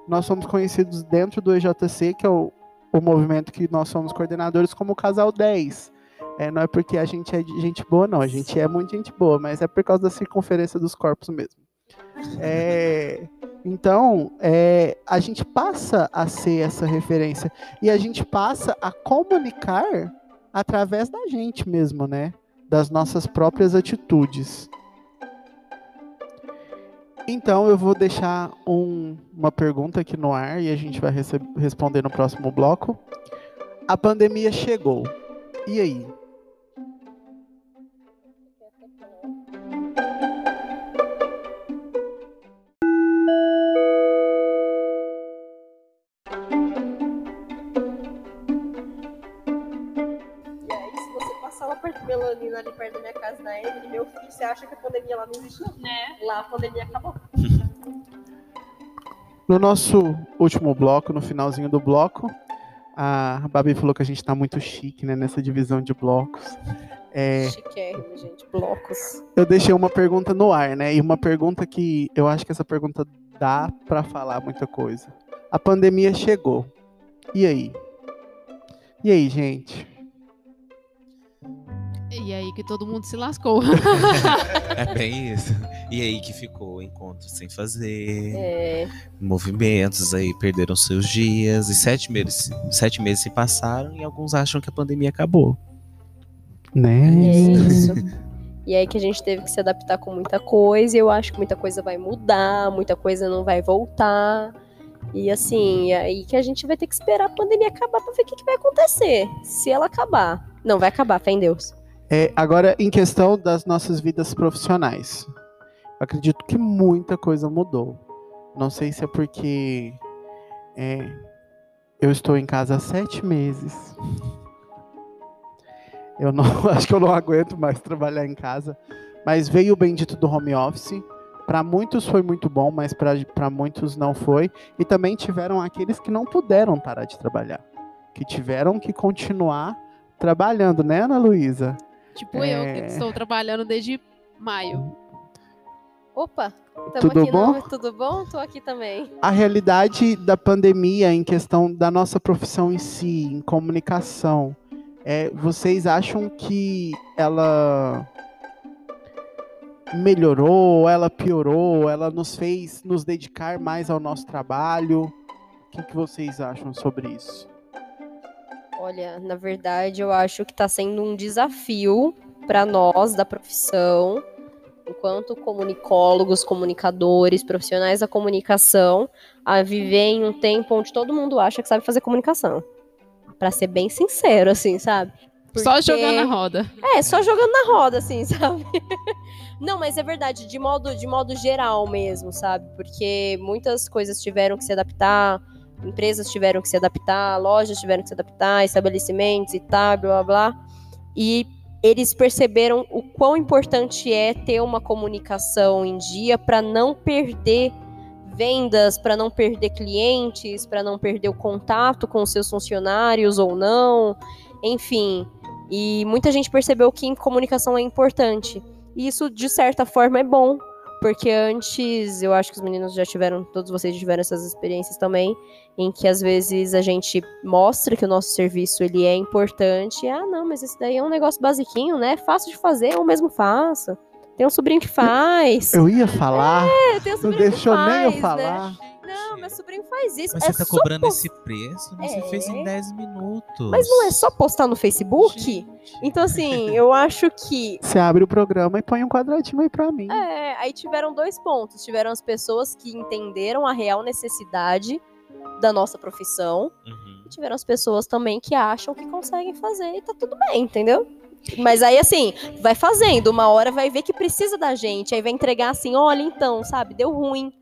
Nós somos conhecidos dentro do EJC, que é o, o movimento que nós somos coordenadores, como o Casal 10. É, não é porque a gente é gente boa, não. A gente é muito gente boa, mas é por causa da circunferência dos corpos mesmo. É, então, é, a gente passa a ser essa referência e a gente passa a comunicar através da gente mesmo, né? Das nossas próprias atitudes. Então, eu vou deixar um, uma pergunta aqui no ar e a gente vai responder no próximo bloco. A pandemia chegou. E aí? Casa na Emily, meu filho, você acha que a pandemia lá não existe? Né? Lá a pandemia acabou. No nosso último bloco, no finalzinho do bloco, A Babi falou que a gente tá muito chique, né, nessa divisão de blocos. É, Chiquérrimo, gente. Blocos. eu deixei uma pergunta no ar, né? E uma pergunta que eu acho que essa pergunta dá pra falar muita coisa. A pandemia chegou. E aí? E aí, gente? E aí que todo mundo se lascou. É bem isso. E aí que ficou encontro sem fazer, É, movimentos aí perderam seus dias, e sete meses, sete meses se passaram e alguns acham que a pandemia acabou. Né? é isso. E aí que a gente teve que se adaptar com muita coisa, e eu acho que muita coisa vai mudar, muita coisa não vai voltar. E assim, é aí que a gente vai ter que esperar a pandemia acabar pra ver o que, que vai acontecer. Se ela acabar. Não, vai acabar, fé em Deus. É, agora, em questão das nossas vidas profissionais, acredito que muita coisa mudou. Não sei se é porque é, eu estou em casa há sete meses. Eu não acho que eu não aguento mais trabalhar em casa. Mas veio o bendito do home office. Para muitos foi muito bom, mas para muitos não foi. E também tiveram aqueles que não puderam parar de trabalhar, que tiveram que continuar trabalhando, né, Ana Luísa? Tipo eu, É. que estou trabalhando desde maio. Opa, tamo Tudo aqui bom? não, tudo bom? Tô aqui também. a realidade da pandemia em questão da nossa profissão em si, em comunicação, é, vocês acham que ela melhorou, ela piorou, ela nos fez nos dedicar mais ao nosso trabalho? O que, que vocês acham sobre isso? Olha, na verdade, eu acho que tá sendo um desafio para nós da profissão, enquanto comunicólogos, comunicadores, profissionais da comunicação, a viver em um tempo onde todo mundo acha que sabe fazer comunicação. Pra ser bem sincero, assim, sabe? Só Porque- jogando a roda. É, só jogando na roda, assim, sabe? Não, mas é verdade, de modo, de modo geral mesmo, sabe? Porque muitas coisas tiveram que se adaptar, empresas tiveram que se adaptar, lojas tiveram que se adaptar, estabelecimentos e tal, blá blá blá. E eles perceberam o quão importante é ter uma comunicação em dia para não perder vendas, para não perder clientes, para não perder o contato com seus funcionários ou não, enfim. E muita gente percebeu que comunicação é importante. E isso, de certa forma, é bom. Porque antes, eu acho que os meninos já tiveram, todos vocês já tiveram essas experiências também, em que às vezes a gente mostra que o nosso serviço ele é importante. Ah, não, mas esse daí é um negócio basiquinho, né? É fácil de fazer, eu mesmo faço. Tem um sobrinho que faz. Eu ia falar, É, tem um não sobrinho que deixou nem eu faz, né? Não, meu sobrinho faz isso. Mas é você tá cobrando post- esse preço? Você É. fez em 10 minutos. Mas não é só postar no Facebook? Gente. Então, assim, eu acho que Você abre o programa e põe um quadradinho aí pra mim. É, aí tiveram dois pontos. Tiveram as pessoas que entenderam a real necessidade da nossa profissão. Uhum. E tiveram as pessoas também que acham que conseguem fazer e tá tudo bem, entendeu? Mas aí, assim, vai fazendo. Uma hora vai ver que precisa da gente. Aí vai entregar assim: olha, então, sabe, deu ruim.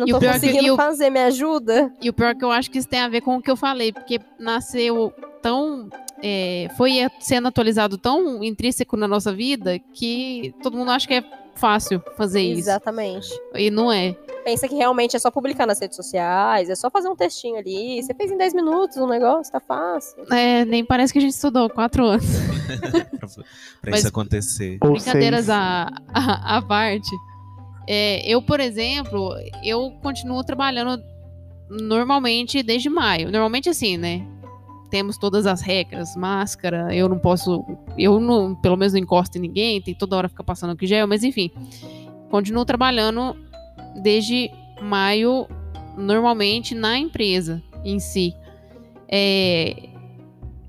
Não E o tô conseguindo o- fazer, me ajuda. E o pior é que eu acho que isso tem a ver com o que eu falei, porque nasceu tão. é, foi sendo atualizado tão intrínseco na nossa vida que todo mundo acha que é fácil fazer isso. Exatamente. E não é. Pensa que realmente é só publicar nas redes sociais, é só fazer um textinho ali. Você fez em 10 minutos um negócio, tá fácil. É, nem parece que a gente estudou quatro anos. pra Mas- isso acontecer. Brincadeiras à, à parte. É, eu, por exemplo, eu continuo trabalhando normalmente desde maio. Normalmente assim, né? Temos todas as regras, máscara, eu não posso. Eu não, pelo menos não encosto em ninguém, tem toda hora ficar passando aqui gel, mas enfim. Continuo trabalhando desde maio, normalmente na empresa em si. É,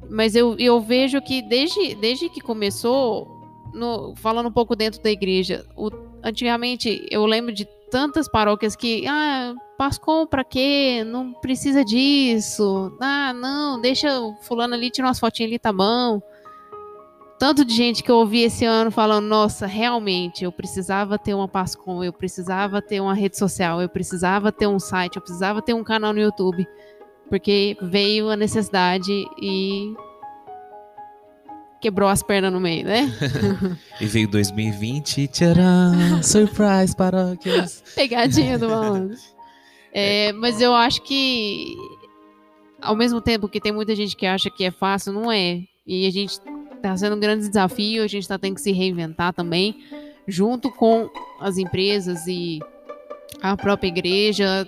mas eu, eu vejo que desde, desde que começou, no- falando um pouco dentro da igreja, o- antigamente eu lembro de tantas paróquias que, ah, Pascom pra quê? Não precisa disso. Ah, não, deixa o fulano ali, tira umas fotinhas ali, tá bom. Tanto de gente que eu ouvi esse ano falando, nossa, realmente, eu precisava ter uma Pascom, eu precisava ter uma rede social, eu precisava ter um site, eu precisava ter um canal no YouTube. Porque veio a necessidade e quebrou as pernas no meio, né? E veio 2020, tcharam, surprise, paróquias. Pegadinha do malandro. É, mas eu acho que ao mesmo tempo que tem muita gente que acha que é fácil, não é. E a gente tá sendo um grande desafio, a gente tá tendo que se reinventar também, junto com as empresas e a própria igreja,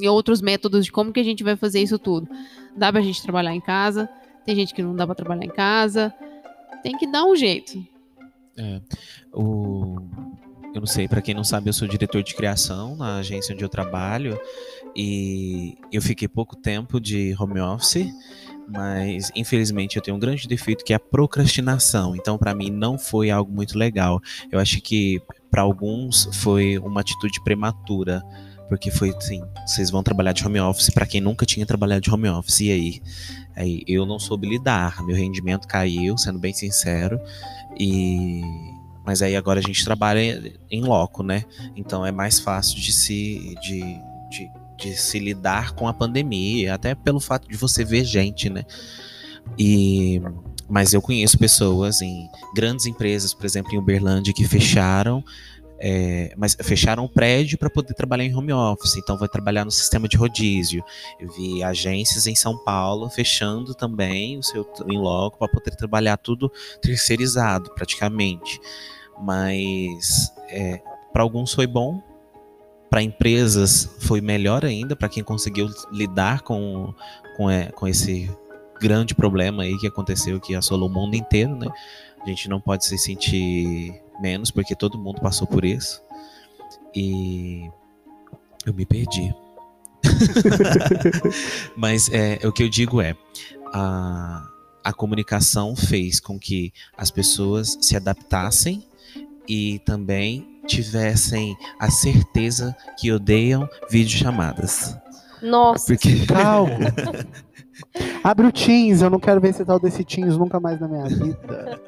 e outros métodos de como que a gente vai fazer isso tudo. Dá pra gente trabalhar em casa, tem gente que não dá pra trabalhar em casa, tem que dar um jeito. É, o... Eu não sei, para quem não sabe, eu sou diretor de criação na agência onde eu trabalho e eu fiquei pouco tempo de home office, mas infelizmente eu tenho um grande defeito que é a procrastinação. Então, para mim, não foi algo muito legal. Eu acho que para alguns foi uma atitude prematura, porque foi assim: vocês vão trabalhar de home office para quem nunca tinha trabalhado de home office, e aí? Aí eu não soube lidar, meu rendimento caiu, sendo bem sincero, e mas aí agora a gente trabalha em loco, né? Então é mais fácil de se de, de, de se lidar com a pandemia, até pelo fato de você ver gente, né? E mas eu conheço pessoas em grandes empresas, por exemplo, em Uberlândia, que fecharam é, mas fecharam o prédio para poder trabalhar em home office, então vai trabalhar no sistema de rodízio. Eu vi agências em São Paulo fechando também o seu em loco para poder trabalhar tudo terceirizado praticamente. Mas é, para alguns foi bom, para empresas foi melhor ainda, para quem conseguiu lidar com, com, é, com esse grande problema aí que aconteceu, que assolou o mundo inteiro, né? A gente não pode se sentir menos, porque todo mundo passou por isso. E eu me perdi. Mas é, o que eu digo é a, a comunicação fez com que as pessoas se adaptassem e também tivessem a certeza que odeiam videochamadas. Nossa, Porque Calma. Abre o Teams, eu não quero ver esse tal desse Teams nunca mais na minha vida.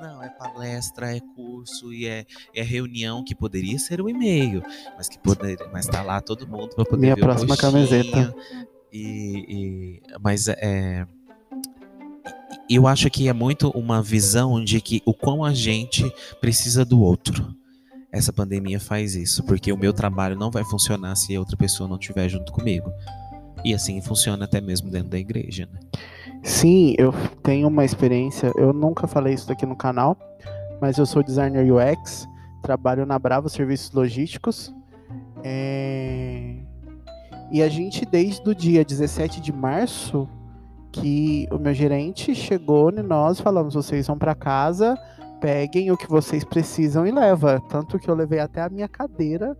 Não, é palestra, é curso e é, é reunião que poderia ser um e-mail, mas que poderia, mas tá lá todo mundo para poder Minha ver próxima camiseta. E, e- mas é eu acho que é muito uma visão de que o quão a gente precisa do outro. Essa pandemia faz isso, porque o meu trabalho não vai funcionar se a outra pessoa não estiver junto comigo. E assim funciona até mesmo dentro da igreja, né? Sim, eu tenho uma experiência. Eu nunca falei isso aqui no canal, mas eu sou designer UX, trabalho na Bravo Serviços Logísticos. é, E a gente, desde o dia 17 de março, que o meu gerente chegou e nós falamos: vocês vão para casa, peguem o que vocês precisam e leva. Tanto que eu levei até a minha cadeira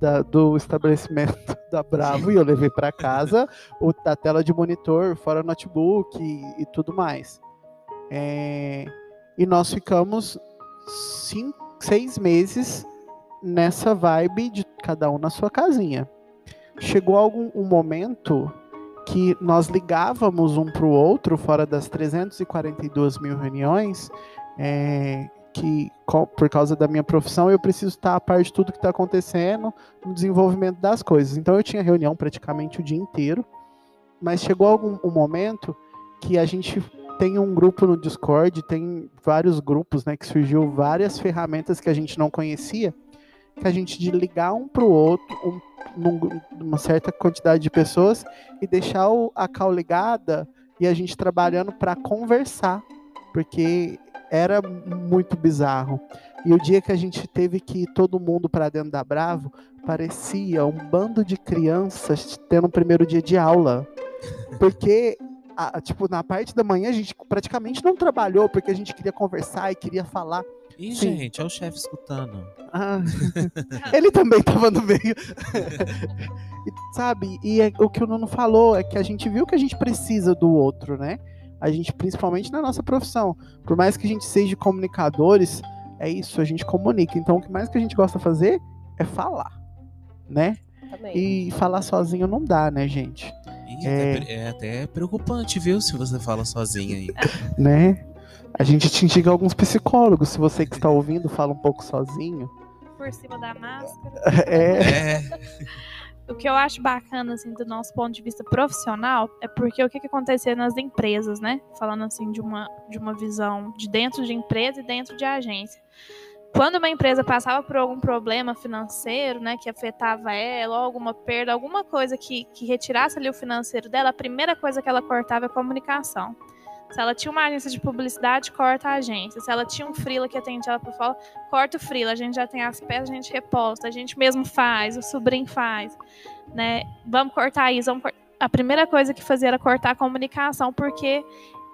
da- do estabelecimento da Bravo e eu levei para casa o, a tela de monitor, fora notebook e, e tudo mais. É, e nós ficamos cinco, seis meses nessa vibe de cada um na sua casinha. Chegou algum um momento que nós ligávamos um para o outro, fora das 342 mil reuniões, é, que por causa da minha profissão eu preciso estar a par de tudo que está acontecendo no desenvolvimento das coisas. Então eu tinha reunião praticamente o dia inteiro, mas chegou algum um momento que a gente tem um grupo no Discord, tem vários grupos, né, que surgiu várias ferramentas que a gente não conhecia, que a gente de ligar um para o outro, um, num- numa certa quantidade de pessoas e deixar o, a call ligada e a gente trabalhando para conversar, porque era muito bizarro. E o dia que a gente teve que ir todo mundo para dentro da Bravo, parecia um bando de crianças tendo o primeiro dia de aula. Porque, a- tipo, na parte da manhã a gente praticamente não trabalhou, porque a gente queria conversar e queria falar. Ih, Sim. gente, é o chefe escutando. Ah, ele também tava no meio. E, sabe? E é- o que o Nuno falou é que a gente viu que a gente precisa do outro, né? A gente, principalmente na nossa profissão. Por mais que a gente seja comunicadores, é isso, a gente comunica. Então o que mais que a gente gosta de fazer é falar, né? também. E falar sozinho não dá, né, gente? É. é até preocupante, viu? Se você fala sozinha aí. Né? A gente te indica alguns psicólogos. Se você que está ouvindo fala um pouco sozinho. Por cima da máscara. É. É. O que eu acho bacana, assim, do nosso ponto de vista profissional, é porque o que, que acontecia nas empresas, né? Falando assim de uma, de uma visão de dentro de empresa e dentro de agência. quando uma empresa passava por algum problema financeiro, né, que afetava ela, ou alguma perda, alguma coisa que, que retirasse ali o financeiro dela, a primeira coisa que ela cortava é a comunicação. Se ela tinha uma agência de publicidade, corta a agência. Se ela tinha um freela que atende ela por fora, corta o freela. A gente já tem as peças, a gente reposta, a gente mesmo faz, o sobrinho faz, né? Vamos cortar isso, vamos. A primeira coisa que fazia era cortar a comunicação, porque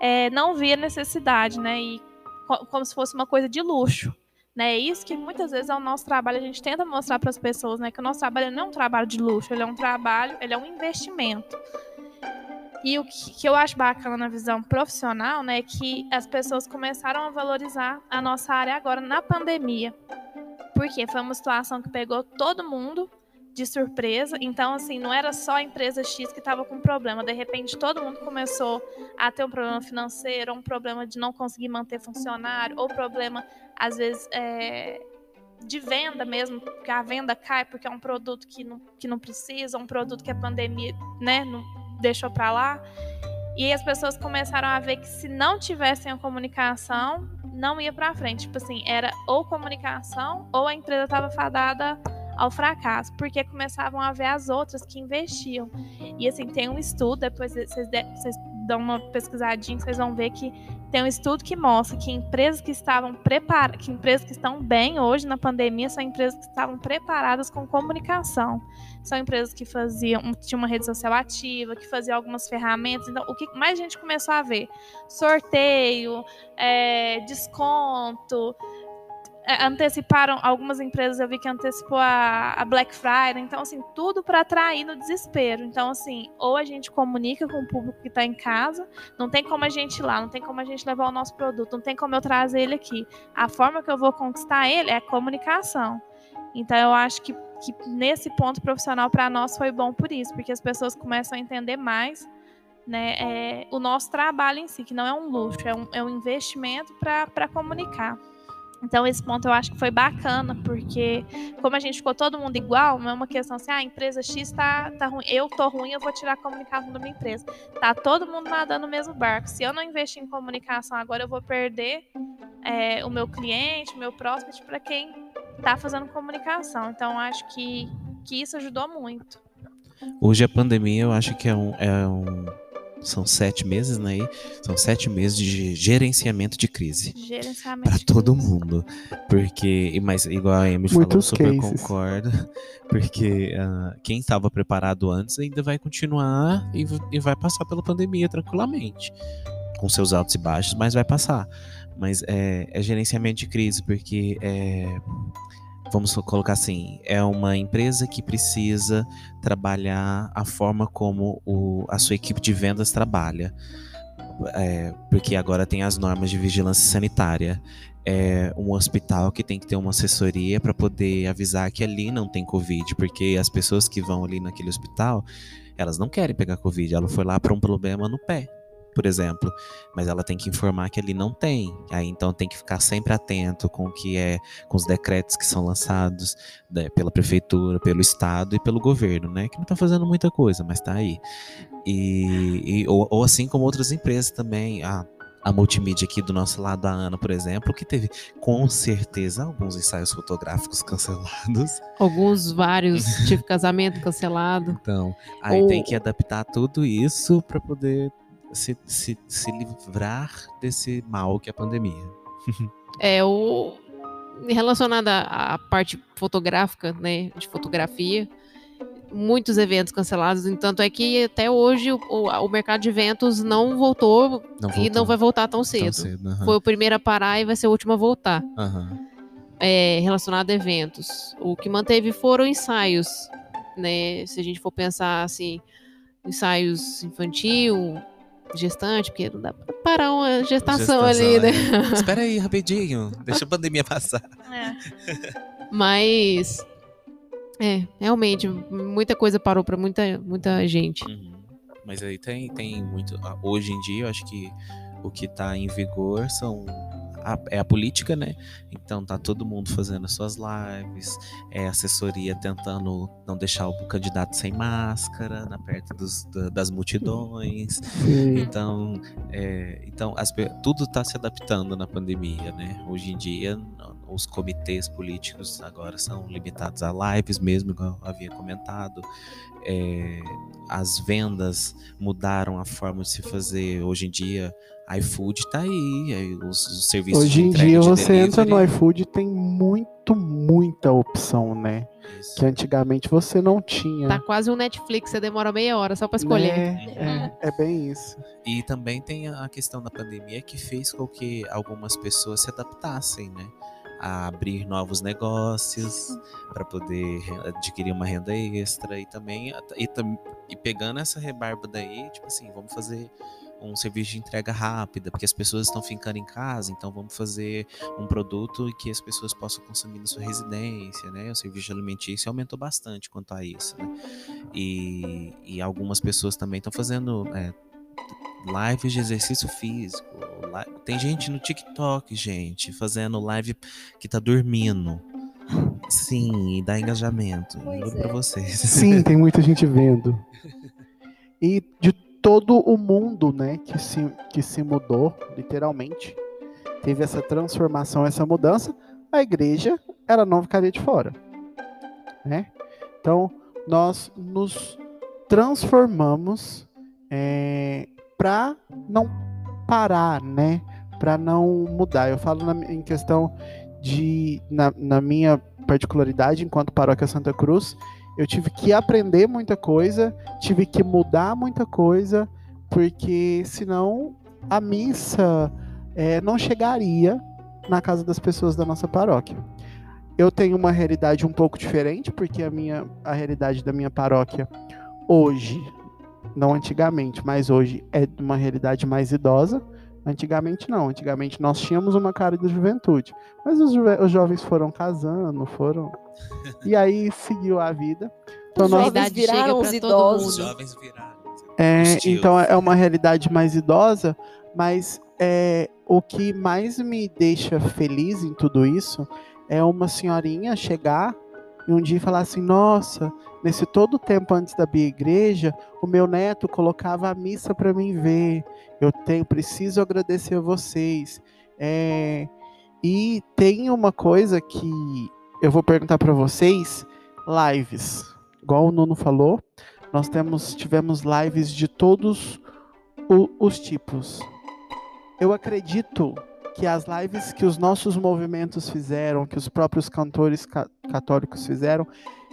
é, não via necessidade, né? E co como se fosse uma coisa de luxo. Né, isso que muitas vezes é o nosso trabalho, a gente tenta mostrar para as pessoas, né, que o nosso trabalho não é um trabalho de luxo, ele é um trabalho, ele é um investimento. E o que, que eu acho bacana na visão profissional, né, é que as pessoas começaram a valorizar a nossa área agora na pandemia. Porque foi uma situação que pegou todo mundo de surpresa. Então, assim, não era só a empresa X que estava com problema. De repente, todo mundo começou a ter um problema financeiro, um problema de não conseguir manter funcionário, ou problema, às vezes, é, de venda mesmo, que a venda cai porque é um produto que não, que não precisa, um produto que a pandemia né, não deixou para lá. E as pessoas começaram a ver que se não tivessem a comunicação, não ia para frente. Tipo assim, era ou comunicação ou a empresa estava fadada ao fracasso, porque começavam a ver as outras que investiam. E assim, tem um estudo, depois vocês, dão uma pesquisadinha, vocês vão ver que tem um estudo que mostra que empresas que estavam preparadas, que empresas que estão bem hoje na pandemia são empresas que estavam preparadas com comunicação. São empresas que faziam, tinham uma rede social ativa, que faziam algumas ferramentas. Então, o que mais a gente começou a ver? Sorteio, é, desconto, é, anteciparam algumas empresas eu vi que antecipou a, a Black Friday. Então assim tudo para atrair no desespero. Então assim ou a gente comunica com o público que está em casa. Não tem como a gente ir lá não tem como a gente levar o nosso produto não tem como eu trazer ele aqui. A forma que eu vou conquistar ele é comunicação. Então eu acho que, que nesse ponto profissional para nós foi bom por isso porque as pessoas começam a entender mais né, é, o nosso trabalho em si, que não é um luxo, é um, é um investimento para comunicar. Então, esse ponto eu acho que foi bacana, porque como a gente ficou todo mundo igual, não é uma questão assim, ah, a empresa X tá, tá ruim, eu tô ruim, eu vou tirar a comunicação da minha empresa. Tá todo mundo nadando no mesmo barco. Se eu não investir em comunicação agora, eu vou perder é, o meu cliente, o meu prospect para quem tá fazendo comunicação. Então, acho que, que isso ajudou muito. Hoje a pandemia eu acho que é um, é um são sete meses, né? São sete meses de gerenciamento de crise. Gerenciamento para todo mundo. Porque, mas igual a Emily falou, super cases. concordo. Porque uh, quem estava preparado antes ainda vai continuar e, e vai passar pela pandemia tranquilamente. Com seus altos e baixos, mas vai passar. Mas é, é gerenciamento de crise, porque é, vamos colocar assim, é uma empresa que precisa trabalhar a forma como o, a sua equipe de vendas trabalha. É, porque agora tem as normas de vigilância sanitária. É um hospital que tem que ter uma assessoria para poder avisar que ali não tem Covid, porque as pessoas que vão ali naquele hospital, elas não querem pegar Covid, ela foi lá para um problema no pé por exemplo, mas ela tem que informar que ali não tem. Aí então tem que ficar sempre atento com o que é, com os decretos que são lançados né, pela prefeitura, pelo estado e pelo governo, né? Que não está fazendo muita coisa, mas está aí. E, e ou, ou, assim como outras empresas também. Ah, a multimídia aqui do nosso lado, a Ana, por exemplo, que teve com certeza alguns ensaios fotográficos cancelados. Alguns, vários, tive casamento cancelado. Então, aí Ou... tem que adaptar tudo isso para poder se, se, se livrar desse mal que é a pandemia. é, o relacionada à parte fotográfica, né, de fotografia, muitos eventos cancelados, entanto é que até hoje o, o mercado de eventos não voltou, não e não vai voltar tão cedo. Tão cedo uhum. Foi o primeiro a parar e vai ser o último a voltar. Uhum. É, relacionado a eventos. O que manteve foram ensaios, né? Se a gente for pensar assim, ensaios infantil, gestante, porque não dá pra parar uma gestação, gestação ali, né? É. Espera aí, rapidinho. Deixa a pandemia passar. É. Mas. É, realmente, muita coisa parou para muita, muita gente. Uhum. Mas aí tem, tem muito. Ah, hoje em dia, eu acho que o que tá em vigor são a, é a política, né? Então tá todo mundo fazendo as suas lives, é assessoria tentando não deixar o candidato sem máscara, na perto dos, da- das multidões. Sim. Então, é, então as tudo está se adaptando na pandemia, né? Hoje em dia, os comitês políticos agora são limitados a lives mesmo, igual eu havia comentado. É, as vendas mudaram a forma de se fazer. Hoje em dia, iFood está aí, aí os, os serviços Hoje de em dia de você entra no iFood e tem muito, muita opção, né? Isso. Que antigamente você não tinha. Tá quase um Netflix, você demora meia hora só pra escolher. Né? É, é bem isso. E também tem a questão da pandemia que fez com que algumas pessoas se adaptassem, né? A abrir novos negócios para poder adquirir uma renda extra e também e, e pegando essa rebarba daí, tipo assim, vamos fazer um serviço de entrega rápida, porque as pessoas estão ficando em casa, então vamos fazer um produto que as pessoas possam consumir na sua residência, né? O serviço alimentício aumentou bastante quanto a isso, né? E, e algumas pessoas também estão fazendo é, lives de exercício físico. li- Tem gente no TikTok, gente, fazendo live que tá dormindo. Sim, e dá engajamento. Pois Juro é. pra vocês. Sim, tem muita gente vendo. E de todo o mundo, né, que se, que se mudou, literalmente, teve essa transformação, essa mudança, a igreja, ela não ficaria de fora, né? Então, nós nos transformamos para não parar, né? Para não mudar. Eu falo na- em questão de, na, na minha particularidade, enquanto paróquia Santa Cruz, eu tive que aprender muita coisa, tive que mudar muita coisa, porque senão a missa eh, não chegaria na casa das pessoas da nossa paróquia. Eu tenho uma realidade um pouco diferente, porque a minha a realidade da minha paróquia hoje, não antigamente, mas hoje é uma realidade mais idosa. Antigamente não, antigamente nós tínhamos uma cara da juventude, mas os, os jovens foram casando, foram e aí seguiu a vida. Então Os nós jovens viraram os idosos. Os jovens viraram. É, então é uma realidade mais idosa, mas é, o que mais me deixa feliz em tudo isso é uma senhorinha chegar e um dia falar assim: Nossa, nesse todo tempo antes da minha igreja, o meu neto colocava a missa para mim ver. Eu tenho, preciso agradecer a vocês. É, e tem uma coisa que eu vou perguntar para vocês: lives. Igual o Nuno falou, nós temos, tivemos lives de todos o- os tipos. Eu acredito que as lives que os nossos movimentos fizeram, que os próprios cantores ca- católicos fizeram,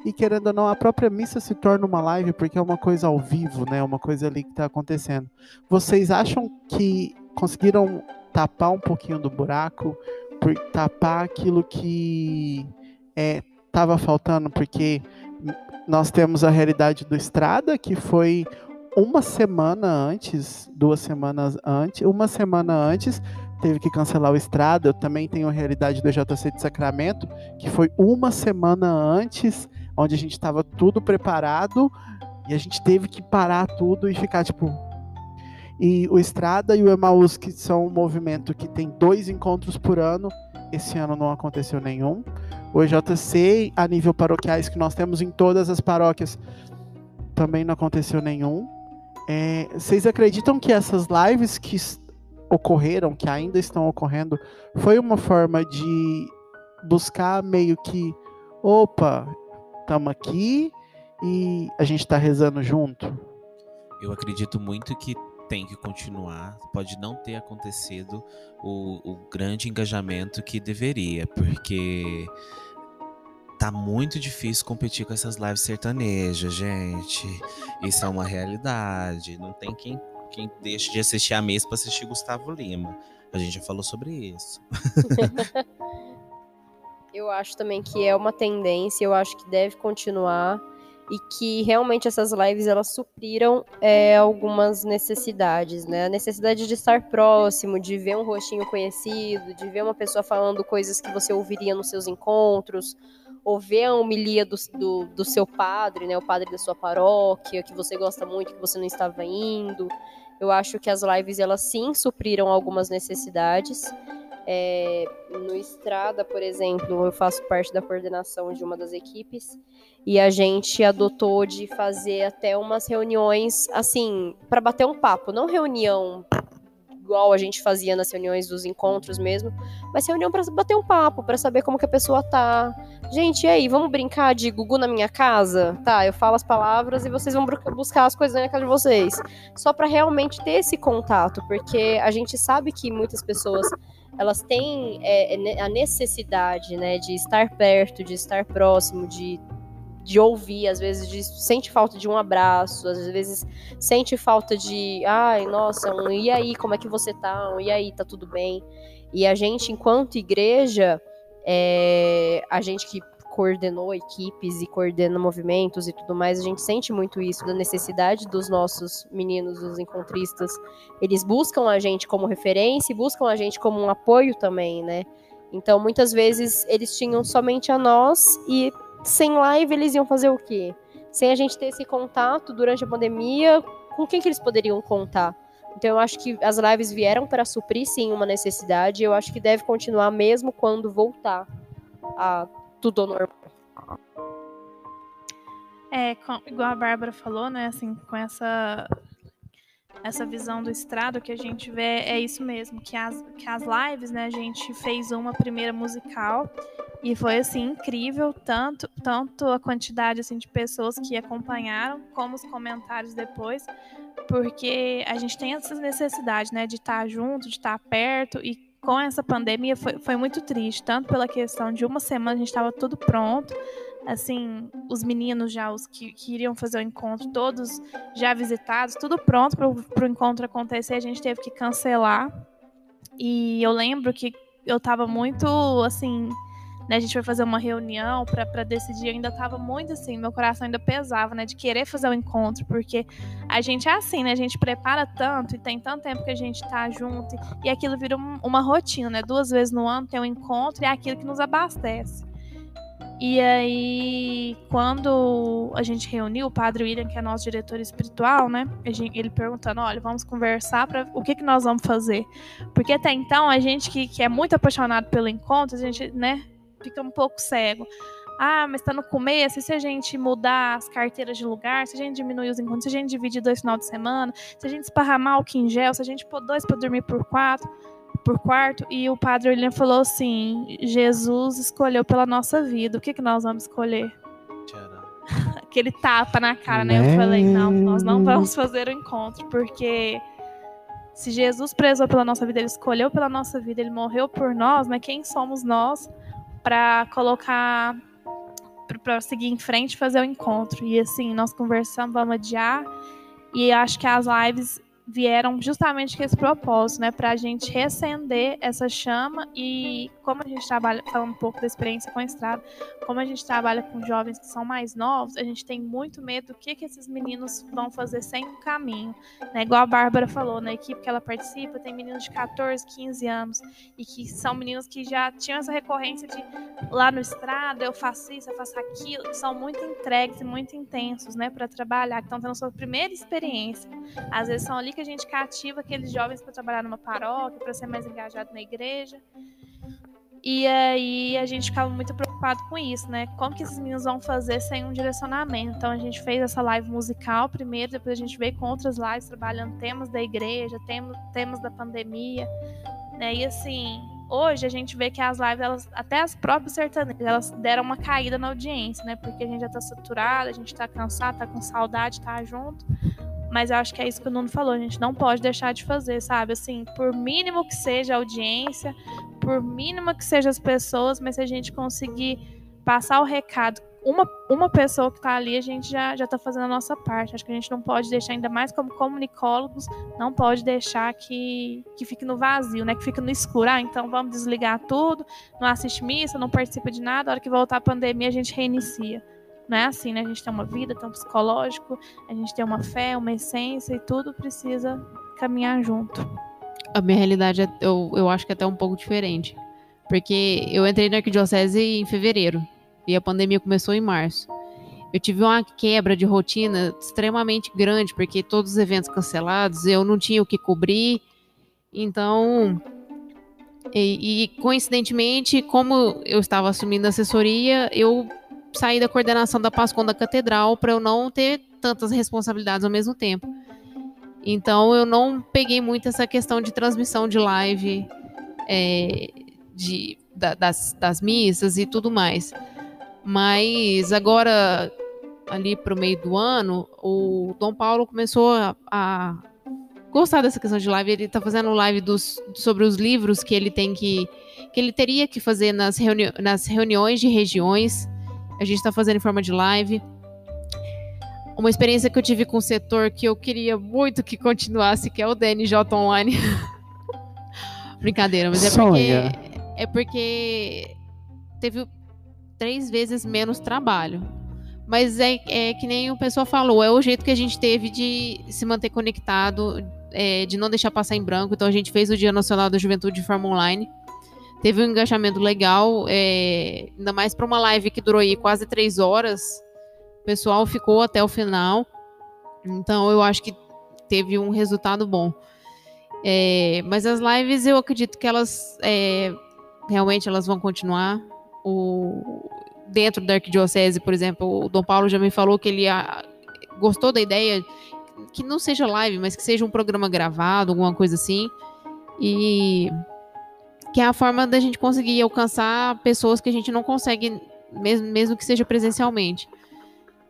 e querendo ou não, a própria missa se torna uma live porque é uma coisa ao vivo, né? Uma coisa ali que está acontecendo. Vocês acham que conseguiram tapar um pouquinho do buraco, por tapar aquilo que estava faltando? Porque nós temos a realidade do Estrada, que foi uma semana antes, duas semanas antes, uma semana antes, teve que cancelar o Estrada. Eu também tenho a realidade do JC de Sacramento, que foi uma semana antes, onde a gente estava tudo preparado e a gente teve que parar tudo e ficar tipo. E o Estrada e o Emaús, que são um movimento que tem dois encontros por ano, esse ano não aconteceu nenhum. O EJC, a nível paroquiais, que nós temos em todas as paróquias, também não aconteceu nenhum. É, vocês acreditam que essas lives que ocorreram, que ainda estão ocorrendo, foi uma forma de buscar meio que, opa, estamos aqui e a gente está rezando junto? Eu acredito muito que tem que continuar. Pode não ter acontecido o, o grande engajamento que deveria, porque tá muito difícil competir com essas lives sertanejas, gente. Isso é uma realidade. Não tem quem, quem deixe de assistir a mesa para assistir Gustavo Lima. A gente já falou sobre isso. Eu acho também que é uma tendência, eu acho que deve continuar e que realmente essas lives elas supriram é, algumas necessidades, né? A necessidade de estar próximo, de ver um rostinho conhecido, de ver uma pessoa falando coisas que você ouviria nos seus encontros, ou ver a homilia do, do, do seu padre, né? O padre da sua paróquia, que você gosta muito, que você não estava indo. Eu acho que as lives elas sim supriram algumas necessidades. É, no Estrada, por exemplo, eu faço parte da coordenação de uma das equipes e a gente adotou de fazer até umas reuniões, assim, para bater um papo, não reunião igual a gente fazia nas reuniões dos encontros mesmo, mas reunião para bater um papo, para saber como que a pessoa tá. Gente, e aí, vamos brincar de Gugu na minha casa? Tá, eu falo as palavras e vocês vão buscar as coisas na casa de vocês. Só para realmente ter esse contato, porque a gente sabe que muitas pessoas elas têm é, a necessidade, né, de estar perto, de estar próximo, de de ouvir, às vezes de, sente falta de um abraço, às vezes sente falta de, ai, nossa, um, e aí, como é que você tá? Um, e aí, tá tudo bem? E a gente, enquanto igreja, é, a gente que coordenou equipes e coordena movimentos e tudo mais, a gente sente muito isso, da necessidade dos nossos meninos, os encontristas. Eles buscam a gente como referência e buscam a gente como um apoio também, né? Então, muitas vezes, eles tinham somente a nós e sem live eles iam fazer o quê? Sem a gente ter esse contato durante a pandemia, com quem que eles poderiam contar? Então eu acho que as lives vieram para suprir sim uma necessidade, eu acho que deve continuar mesmo quando voltar a tudo normal. É, com, igual a Bárbara falou, né, assim, com essa essa visão do estrado que a gente vê é isso mesmo, que as, que as lives, né, a gente fez uma primeira musical e foi assim incrível, tanto tanto a quantidade assim de pessoas que acompanharam, como os comentários depois, porque a gente tem essa necessidade, né, de estar junto, de estar perto e com essa pandemia foi, foi muito triste, tanto pela questão de uma semana a gente estava tudo pronto, assim, os meninos já, os que, que, iriam fazer o encontro, todos já visitados, tudo pronto para o encontro acontecer, a gente teve que cancelar. E eu lembro que eu estava muito, assim, né, a gente foi fazer uma reunião para decidir, eu ainda estava muito assim, meu coração ainda pesava, né, de querer fazer o encontro, porque a gente é assim, né, a gente prepara tanto e tem tanto tempo que a gente tá junto e, e aquilo vira um, uma rotina, né, duas vezes no ano tem um encontro e é aquilo que nos abastece. E aí, quando a gente reuniu, o padre William, que é nosso diretor espiritual, né? ele perguntando: olha, vamos conversar para o que, que nós vamos fazer. Porque até então, a gente que, que é muito apaixonado pelo encontro, a gente, né, fica um pouco cego. Ah, mas está no começo, e se a gente mudar as carteiras de lugar, se a gente diminuir os encontros, se a gente dividir dois final de semana, se a gente esparramar o em gel, se a gente pôr dois para dormir por quatro, por quarto, e o padre William falou assim: Jesus escolheu pela nossa vida, o que, que nós vamos escolher? Aquele tapa na cara, né? Eu falei: não, nós não vamos fazer o encontro, porque se Jesus prezou pela nossa vida, ele escolheu pela nossa vida, ele morreu por nós, mas quem somos nós para colocar para seguir em frente fazer o encontro. E assim, nós conversamos, vamos adiar. E acho que as lives vieram justamente com esse propósito, né, para a gente reacender essa chama e como a gente trabalha, falando um pouco da experiência com a estrada, como a gente trabalha com jovens que são mais novos, a gente tem muito medo do que, que esses meninos vão fazer sem um caminho, né, igual a Bárbara falou, na equipe que ela participa, tem meninos de 14, 15 anos e que são meninos que já tinham essa recorrência de lá no estrada, eu faço isso, eu faço aquilo, são muito entregues e muito intensos, né, para trabalhar, que estão tendo sua primeira experiência, às vezes são ali que a gente cativa aqueles jovens para trabalhar numa paróquia, para ser mais engajado na igreja. E aí a gente ficava muito preocupado com isso, né? Como que esses meninos vão fazer sem um direcionamento? Então a gente fez essa live musical primeiro, depois a gente veio com outras lives trabalhando temas da igreja, temas, temas da pandemia, né? E assim, hoje a gente vê que as lives, elas, até as próprias sertanejas, elas deram uma caída na audiência, né? Porque a gente já tá saturado, a gente tá cansado, tá com saudade, tá junto. Mas eu acho que é isso que o Nuno falou, a gente não pode deixar de fazer, sabe? Assim, por mínimo que seja a audiência, por mínimo que sejam as pessoas, mas se a gente conseguir passar o recado, uma, uma pessoa que está ali, a gente já, já tá fazendo a nossa parte. Acho que a gente não pode deixar, ainda mais como comunicólogos, não pode deixar que, que fique no vazio, né? Que fique no escuro. Ah, então vamos desligar tudo, não assiste missa, não participa de nada, a hora que voltar a pandemia a gente reinicia. Não é assim, né? A gente tem uma vida, tem um psicológico, a gente tem uma fé, uma essência e tudo precisa caminhar junto. A minha realidade, é, eu, eu acho que é até um pouco diferente. Porque eu entrei na arquidiocese em fevereiro e a pandemia começou em março. Eu tive uma quebra de rotina extremamente grande, porque todos os eventos cancelados, eu não tinha o que cobrir. Então, E, e, coincidentemente, como eu estava assumindo a assessoria, eu saí da coordenação da Pascom da Catedral para eu não ter tantas responsabilidades ao mesmo tempo. Então eu não peguei muito essa questão de transmissão de live é, de, da, das, das missas e tudo mais. Mas agora, ali para o meio do ano, o Dom Paulo começou a, a gostar dessa questão de live. Ele está fazendo live dos, sobre os livros que ele tem que. que ele teria que fazer nas, reuni nas reuniões de regiões. A gente está fazendo em forma de live. Uma experiência que eu tive com o setor que eu queria muito que continuasse, que é o DNJ Online. Brincadeira, mas é Sonha. porque. É porque teve três vezes menos trabalho. Mas é, é que nem o pessoal falou, é o jeito que a gente teve de se manter conectado, é, de não deixar passar em branco. Então a gente fez o Dia Nacional da Juventude de forma online. Teve um engajamento legal, é, ainda mais para uma live que durou aí quase três horas. O pessoal ficou até o final. Então eu acho que teve um resultado bom. É, mas as lives eu acredito que elas é, realmente elas vão continuar. O, dentro da arquidiocese, por exemplo, o Dom Paulo já me falou que ele a, gostou da ideia que não seja live, mas que seja um programa gravado, alguma coisa assim. E que é a forma da gente conseguir alcançar pessoas que a gente não consegue, mesmo, mesmo que seja presencialmente.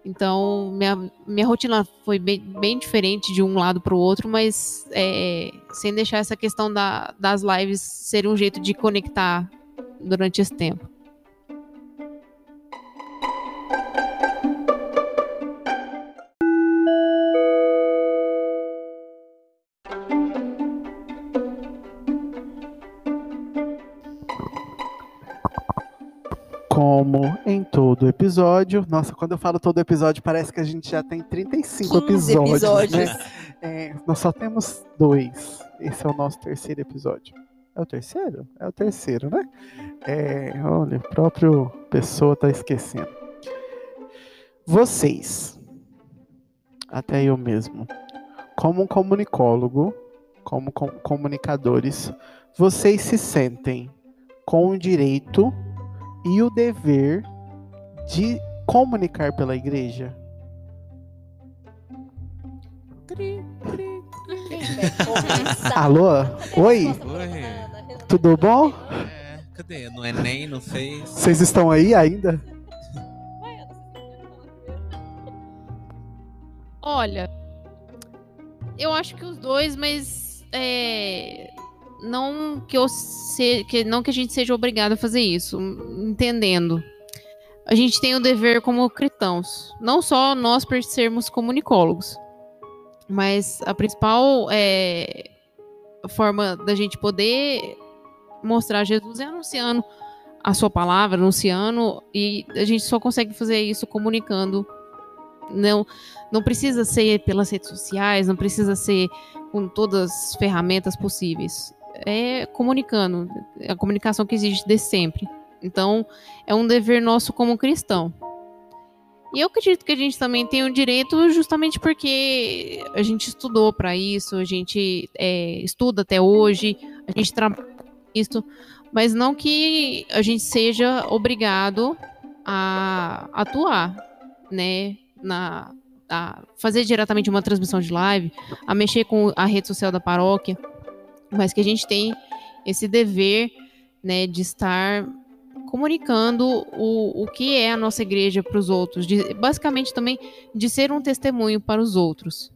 Então, minha, minha rotina foi bem, bem diferente de um lado para o outro, mas é, sem deixar essa questão da, das lives ser um jeito de conectar durante esse tempo. Como em todo episódio. Nossa, quando eu falo todo episódio, parece que a gente já tem 35 15 episódios. episódios. Né? É, nós só temos dois. Esse é o nosso terceiro episódio. É o terceiro? É o terceiro, né? É, olha, o próprio pessoa tá esquecendo. Vocês, até eu mesmo, como um comunicólogo, como com- comunicadores, vocês se sentem com o direito e o dever de comunicar pela igreja? Alô? Oi? Oi. Tudo bom? É, cadê? No Enem não fez? Vocês estão aí ainda? Olha, eu acho que os dois, mas é, não que eu se, que não que a gente seja obrigado a fazer isso, entendendo. A gente tem o dever como cristãos, não só nós por sermos comunicólogos, mas a principal é, forma da gente poder mostrar Jesus é anunciando a sua palavra, anunciando, e a gente só consegue fazer isso comunicando. Não, não precisa ser pelas redes sociais, não precisa ser com todas as ferramentas possíveis. É comunicando, é a comunicação que existe desde sempre. Então, é um dever nosso como cristão. E eu acredito que a gente também tem o direito justamente porque a gente estudou para isso, a gente é, estuda até hoje, a gente trabalha isso, mas não que a gente seja obrigado a atuar, né, na a fazer diretamente uma transmissão de live, a mexer com a rede social da paróquia, mas que a gente tem esse dever, né, de estar comunicando o, o que é a nossa igreja para os outros, de, basicamente também de ser um testemunho para os outros.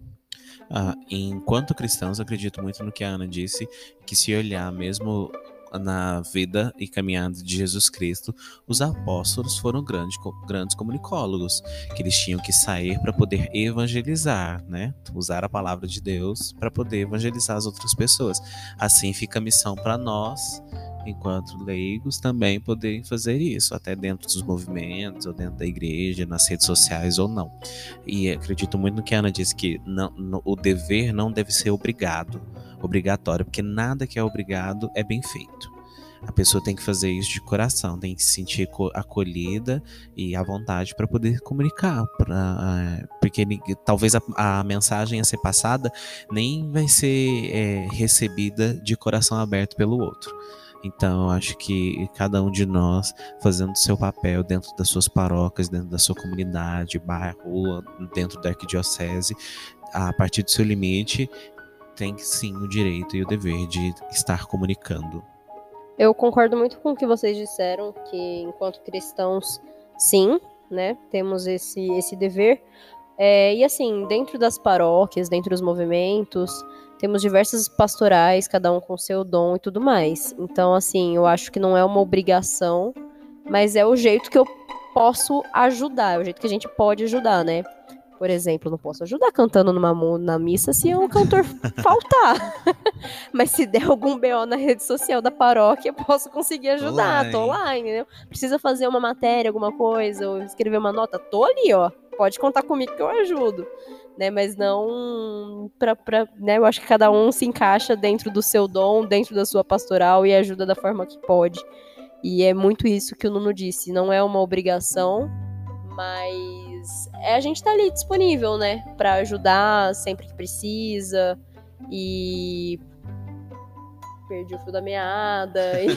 Ah, enquanto cristãos, acredito muito no que a Ana disse, que se olhar mesmo na vida e caminhada de Jesus Cristo, os apóstolos foram grandes, grandes comunicólogos, que eles tinham que sair para poder evangelizar, né? Usar a palavra de Deus para poder evangelizar as outras pessoas. Assim fica a missão para nós, enquanto leigos, também poderem fazer isso, até dentro dos movimentos, ou dentro da igreja, nas redes sociais ou não. E acredito muito no que a Ana disse, que não, no- o dever não deve ser obrigado, obrigatório, porque nada que é obrigado é bem feito. A pessoa tem que fazer isso de coração, tem que se sentir co- acolhida e à vontade para poder comunicar, pra, eh, porque talvez a, a mensagem a ser passada nem vai ser eh, recebida de coração aberto pelo outro. Então, acho que cada um de nós fazendo seu papel dentro das suas paróquias, dentro da sua comunidade, bairro, dentro da arquidiocese, a partir do seu limite, tem sim o direito e o dever de estar comunicando. Eu concordo muito com o que vocês disseram, que enquanto cristãos, sim, né, temos esse, esse dever. É, e assim, dentro das paróquias, dentro dos movimentos, temos diversas pastorais, cada um com seu dom e tudo mais. Então, assim, eu acho que não é uma obrigação, mas é o jeito que eu posso ajudar, é o jeito que a gente pode ajudar, né? Por exemplo, não posso ajudar cantando numa na missa se o cantor faltar. Mas se der algum BO na rede social da paróquia, posso conseguir ajudar. Online. Tô lá, entendeu? Precisa fazer uma matéria, alguma coisa, ou escrever uma nota, tô ali, ó. Pode contar comigo que eu ajudo. Né, mas não para né, eu acho que cada um se encaixa dentro do seu dom, dentro da sua pastoral e ajuda da forma que pode. E é muito isso que o Nuno disse, não é uma obrigação, mas é, a gente tá ali disponível, né? Pra ajudar sempre que precisa. E. Perdi o fio da meada. E...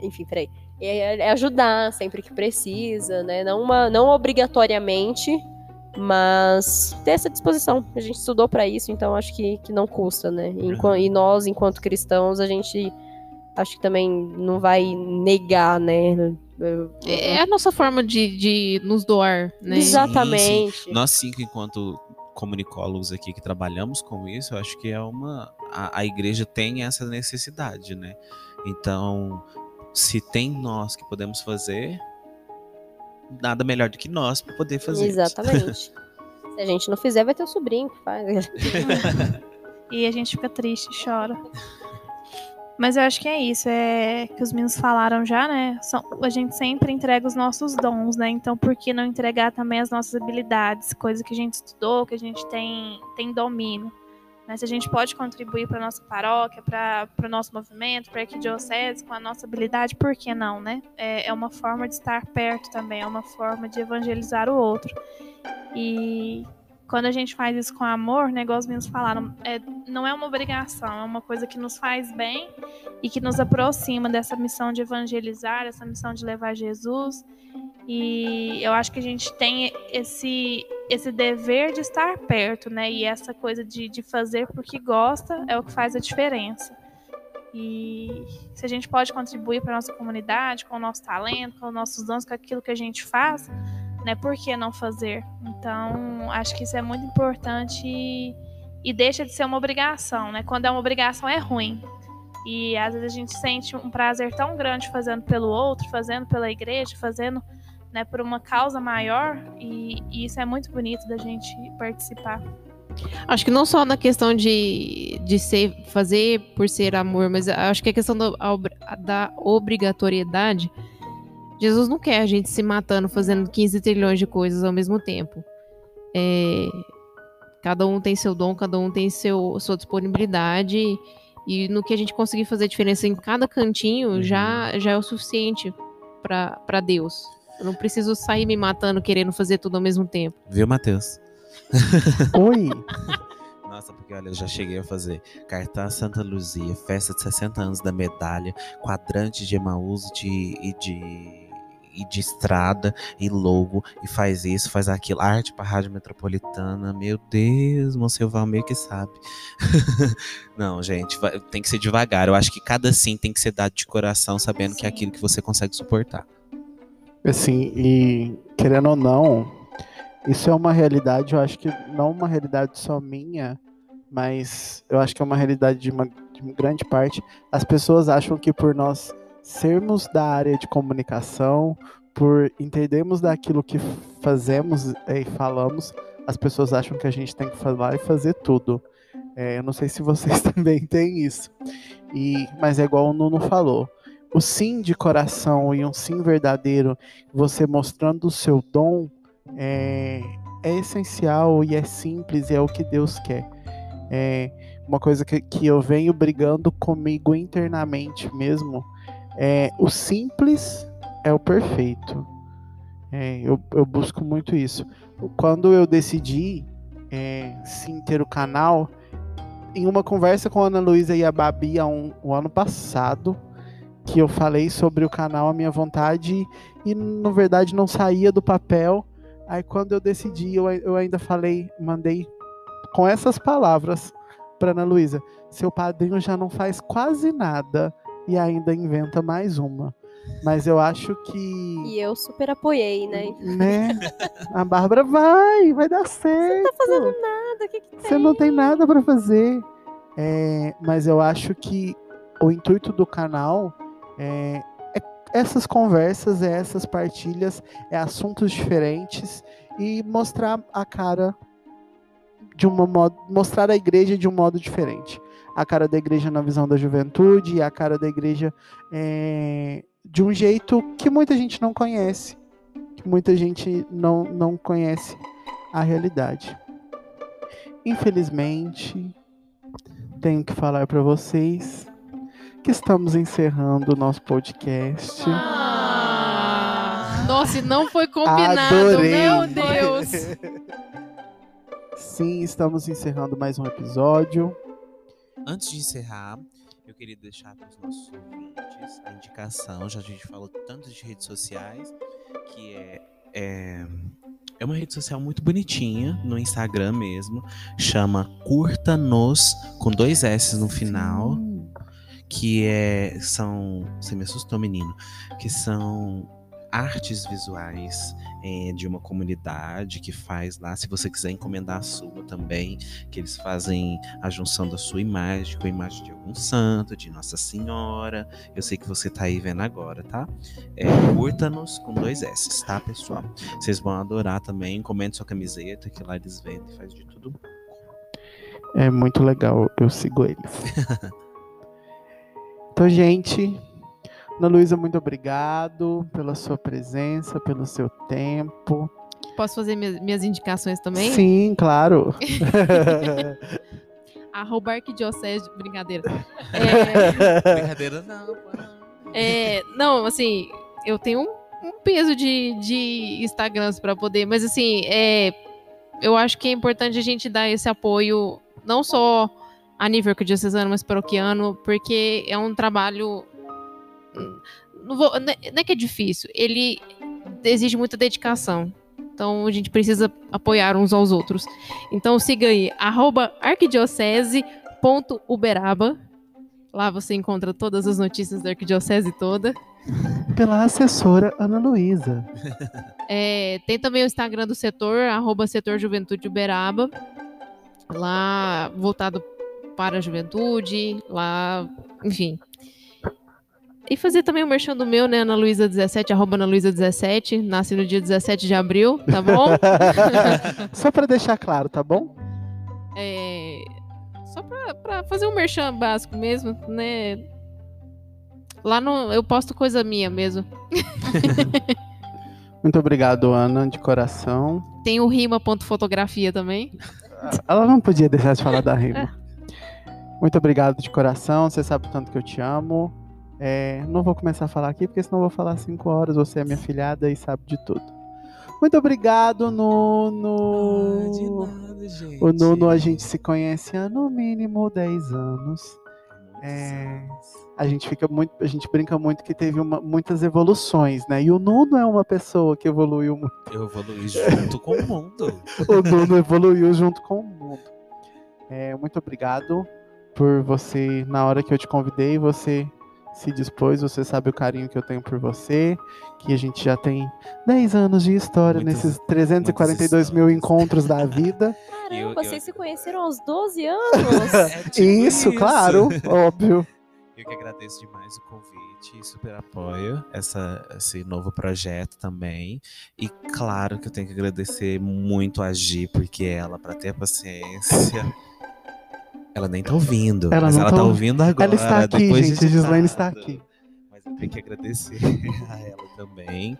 Enfim, peraí. É, é ajudar sempre que precisa, né? Não, uma, não obrigatoriamente, mas ter essa disposição. A gente estudou para isso, então acho que, que não custa, né? E, e nós, enquanto cristãos, a gente acho que também não vai negar, né? É a nossa forma de, de nos doar, né? Exatamente. Sim, sim. Nós cinco, enquanto comunicólogos aqui que trabalhamos com isso, eu acho que é uma. A, a igreja tem essa necessidade, né? Então, se tem nós que podemos fazer, nada melhor do que nós para poder fazer. Exatamente. se a gente não fizer, vai ter o sobrinho que faz. e a gente fica triste, chora. Mas eu acho que é isso, é que os meninos falaram já, né? São, a gente sempre entrega os nossos dons, né? Então, por que não entregar também as nossas habilidades, coisa que a gente estudou, que a gente tem, tem domínio? Né? Se a gente pode contribuir para nossa paróquia, para o nosso movimento, para a arquidiocese, com a nossa habilidade, por que não, né? É, é uma forma de estar perto também, é uma forma de evangelizar o outro. E quando a gente faz isso com amor, né, igual os meninos falaram, é, não é uma obrigação, é uma coisa que nos faz bem e que nos aproxima dessa missão de evangelizar, essa missão de levar Jesus. E eu acho que a gente tem esse, esse dever de estar perto, né? E essa coisa de, de fazer porque gosta é o que faz a diferença. E se a gente pode contribuir para a nossa comunidade, com o nosso talento, com os nossos dons, com aquilo que a gente faz, né? Por que não fazer? Então, acho que isso é muito importante e, e deixa de ser uma obrigação, né? Quando é uma obrigação é ruim. E às vezes a gente sente um prazer tão grande fazendo pelo outro, fazendo pela igreja, fazendo né, por uma causa maior, e, e isso é muito bonito da gente participar. Acho que não só na questão de, de ser, fazer por ser amor, mas acho que a questão do, da obrigatoriedade Jesus não quer a gente se matando, fazendo 15 trilhões de coisas ao mesmo tempo. É, cada um tem seu dom, cada um tem seu, sua disponibilidade. E no que a gente conseguir fazer diferença em cada cantinho, uhum. já, já é o suficiente para Deus. Eu não preciso sair me matando querendo fazer tudo ao mesmo tempo. Viu, Matheus? Oi! Nossa, porque olha, eu já cheguei a fazer cartaz Santa Luzia, festa de 60 anos da medalha, quadrante de Emaús de, e de e de estrada e logo e faz isso, faz aquilo, arte para rádio metropolitana. Meu Deus, Monsenhor Valmir que sabe. Não, gente, vai, tem que ser devagar. Eu acho que cada sim tem que ser dado de coração, sabendo que é aquilo que você consegue suportar. Assim, e querendo ou não, isso é uma realidade, eu acho que não uma realidade só minha, mas eu acho que é uma realidade de uma, de uma grande parte. As pessoas acham que por nós sermos da área de comunicação, por entendermos daquilo que fazemos e falamos, as pessoas acham que a gente tem que falar e fazer tudo. É, eu não sei se vocês também têm isso. E, mas é igual o Nuno falou. O sim de coração e um sim verdadeiro, você mostrando o seu dom, é, é essencial e é simples e é o que Deus quer. É uma coisa que, que eu venho brigando comigo internamente mesmo é, o simples é o perfeito. É, eu, eu, busco muito isso. Quando eu decidi é, sim ter o canal, em uma conversa com a Ana Luísa e a Babi há um, o ano passado, que eu falei sobre o canal A Minha Vontade e, na verdade, não saía do papel. Aí, quando eu decidi, eu, eu ainda falei, mandei com essas palavras para Ana Luísa: seu padrinho já não faz quase nada e ainda inventa mais uma. Mas eu acho que. E eu super apoiei, né? Né? A Bárbara vai, vai dar certo. Não tá fazendo nada, o que, que Você não tem nada para fazer. É, mas eu acho que o intuito do canal é, é essas conversas, é essas partilhas, é assuntos diferentes e mostrar a cara de uma modo, mostrar a igreja de um modo diferente. A cara da igreja na visão da juventude, a cara da igreja é, de um jeito que muita gente não conhece, que muita gente não, não conhece a realidade. Infelizmente, tenho que falar para vocês que estamos encerrando o nosso podcast. Ah, nossa, e não foi combinado, Adorei. meu Deus. Sim, estamos encerrando mais um episódio. Antes de encerrar, eu queria deixar para os nossos ouvintes a indicação, já a gente falou tanto de redes sociais, que é, é, é uma rede social muito bonitinha, no Instagram mesmo, chama Curta Nos, com dois S no final, que é, são, você me assustou menino, que são artes visuais é, de uma comunidade que faz lá, se você quiser encomendar a sua também, que eles fazem a junção da sua imagem com a imagem de algum santo, de Nossa Senhora. Eu sei que você tá aí vendo agora, tá? É, Curta-nos com dois S, tá, pessoal? Vocês vão adorar também. Comente sua camiseta, que lá eles vendem, faz de tudo. É muito legal, eu sigo eles. então, gente, Ana Luísa, muito obrigado pela sua presença, pelo seu tempo. Posso fazer minhas, minhas indicações também? Sim, claro. Arroba arquidiocese, brincadeira. É, Brincadeira não, é, não, assim, eu tenho um, um peso de, de Instagrams pra poder, mas assim, é, eu acho que é importante a gente dar esse apoio, não só a nível arquidiocesano, mas paroquiano, porque é um trabalho não, vou, não é que é difícil, ele exige muita dedicação. Então a gente precisa apoiar uns aos outros. Então siga aí, arroba arquidiocese.uberaba. Lá você encontra todas as notícias da arquidiocese toda. Pela assessora Ana Luísa. É, tem também o Instagram do setor, arroba setor juventude Uberaba. Lá voltado para a juventude, lá, enfim, e fazer também o merchan do meu, né? Ana Luísa 17, arroba Ana Luísa 17. Nasce no dia 17 de abril, tá bom? Só para deixar claro, tá bom? É, só pra, pra fazer um merchan básico mesmo, né? Lá no, eu posto coisa minha mesmo. Muito obrigado, Ana, de coração. Tem o rima.fotografia também. Ela não podia deixar de falar da rima. Muito obrigado de coração. Você sabe o tanto que eu te amo. É, não vou começar a falar aqui, porque senão vou falar cinco horas. Você é minha filhada e sabe de tudo. Muito obrigado, Nuno. Ah, de nada, gente. O Nuno, a gente se conhece há no mínimo 10 anos. É, a gente fica muito, a gente brinca muito que teve uma- muitas evoluções, né? E o Nuno é uma pessoa que evoluiu muito. Eu evolui junto com o mundo. O Nuno evoluiu junto com o mundo. É, muito obrigado por você, na hora que eu te convidei, você se dispôs, você sabe o carinho que eu tenho por você, que a gente já tem 10 anos de história Muitas- nesses 342 mil encontros da vida. Eu- Caramba, eu- vocês se conheceram aos 12 anos? É tipo isso, claro, óbvio. Eu que agradeço demais o convite, super apoio essa, esse novo projeto também. E claro que eu tenho que agradecer muito a Gi, porque ela, pra ter a paciência, ela nem tá ouvindo. Ela mas ela tá tá ouvindo. agora. Ela está aqui, depois de gente, a Gislaine está aqui. Mas eu tenho que agradecer a ela também.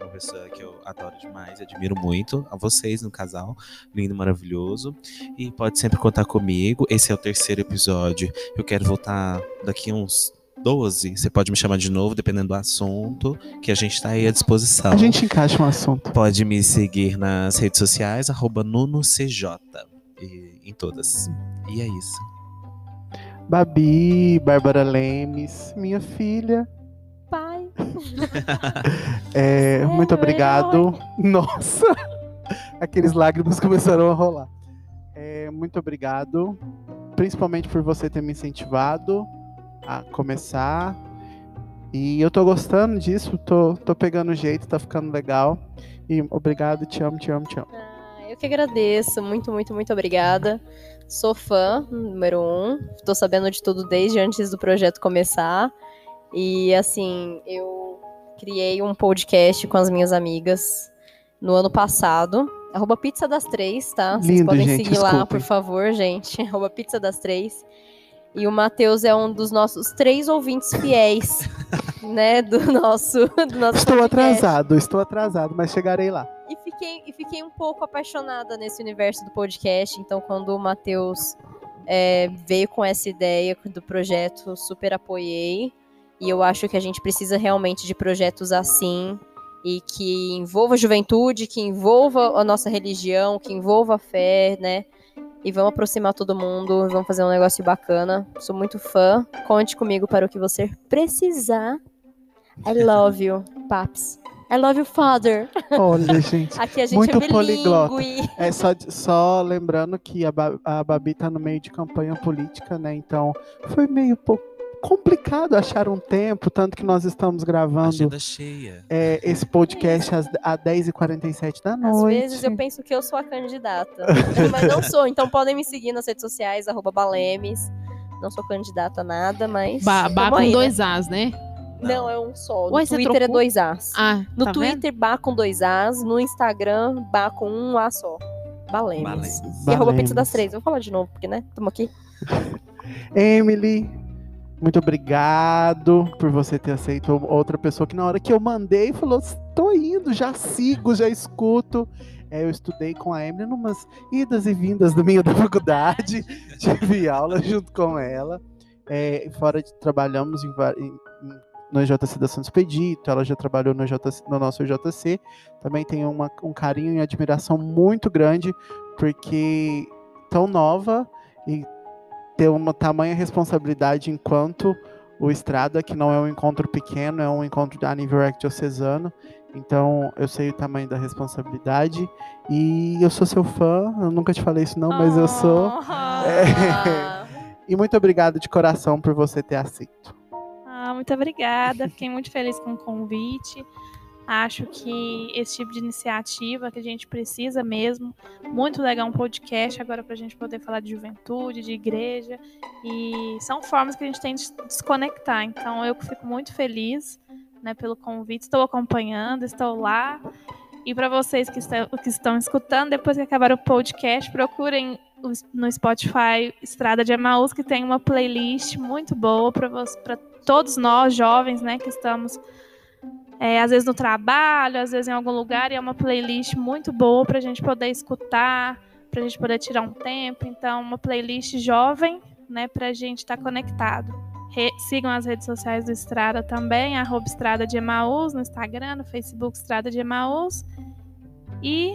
Uma pessoa que eu adoro demais, admiro muito. A vocês no casal, lindo, maravilhoso. E pode sempre contar comigo. Esse é o terceiro episódio. Eu quero voltar daqui uns 12. Você pode me chamar de novo, dependendo do assunto, que a gente tá aí à disposição. A gente encaixa um assunto. Pode me seguir nas redes sociais, arroba NunoCJ. E, em todas. E é isso. Babi, Bárbara Lemes, minha filha. Pai. É, Sério, muito obrigado. Nossa! Aqueles lágrimas começaram a rolar. É, muito obrigado, principalmente por você ter me incentivado a começar. E eu tô gostando disso, tô, tô pegando jeito, tá ficando legal. E obrigado, te amo, te amo, te amo. Eu que agradeço. Muito, muito, muito obrigada. Sou fã, número um. Tô sabendo de tudo desde antes do projeto começar. E assim, eu criei um podcast com as minhas amigas no ano passado. Arroba Pizza das Três, tá? Vocês Lindo, podem gente, seguir lá, escutem. por favor, gente. Arroba Pizza das Três. E o Matheus é um dos nossos três ouvintes fiéis, né? Do nosso, do nosso Estou podcast. atrasado, estou atrasado, mas chegarei lá. E fiquei, e fiquei um pouco apaixonada nesse universo do podcast. Então, quando o Matheus é, veio com essa ideia do projeto, super apoiei. E eu acho que a gente precisa realmente de projetos assim. E que envolva a juventude, que envolva a nossa religião, que envolva a fé, né? E vamos aproximar todo mundo, vamos fazer um negócio bacana. Sou muito fã. Conte comigo para o que você precisar. I love you, Paps. I love you, Father. Olha, gente. Aqui a gente Muito é poliglota. É só, só lembrando que a, Ba- a Babi tá no meio de campanha política, né? Então foi meio pouco complicado achar um tempo, tanto que nós estamos gravando é, esse podcast às, às 10h47 da Às noite. vezes eu penso que eu sou a candidata. mas não sou. Então podem me seguir nas redes sociais, arroba Balemes. Não sou candidata a nada, mas. Ba, ba tamo com aí, né? dois As, né? Não, é um só. No Ué, Twitter é dois As. Ah, No tá vendo? Twitter, Bá com dois As. No Instagram, Bá com um A só. Balemes. Balemes. E arroba Balemes. pizza das três. Vou falar de novo, porque, né? Tamo aqui. Emily, muito obrigado por você ter aceito outra pessoa que na hora que eu mandei falou: estou indo, já sigo, já escuto. É, eu estudei com a Emily numas idas e vindas do meio da faculdade, tive aula junto com ela. É, fora de trabalhamos em, em- no JC da Santos Expedito, ela já trabalhou no, JC, no nosso JC. Também tenho uma- um carinho e admiração muito grande, porque tão nova e ter uma tamanha responsabilidade enquanto o Estrada, que não é um encontro pequeno, é um encontro a nível arquidiocesano. Então, eu sei o tamanho da responsabilidade. E eu sou seu fã. Eu nunca te falei isso, não, mas eu sou. Ah, E muito obrigado de coração por você ter aceito. Ah, muito obrigada. Fiquei muito feliz com o convite. Acho que esse tipo de iniciativa que a gente precisa mesmo. Muito legal um podcast agora para a gente poder falar de juventude, de igreja. E são formas que a gente tem de desconectar. Então eu fico muito feliz né, pelo convite. Estou acompanhando, estou lá. E para vocês que estão, que estão escutando, depois que acabar o podcast, procurem no Spotify Estrada de Emaús, que tem uma playlist muito boa para todos nós jovens, né, que estamos é, às vezes no trabalho, às vezes em algum lugar, e é uma playlist muito boa para a gente poder escutar, para a gente poder tirar um tempo. Então, uma playlist jovem, né, para a gente estar conectado. Re- sigam as redes sociais do Estrada também, arroba Estrada de Emaús, no Instagram, no Facebook Estrada de Emaús. E.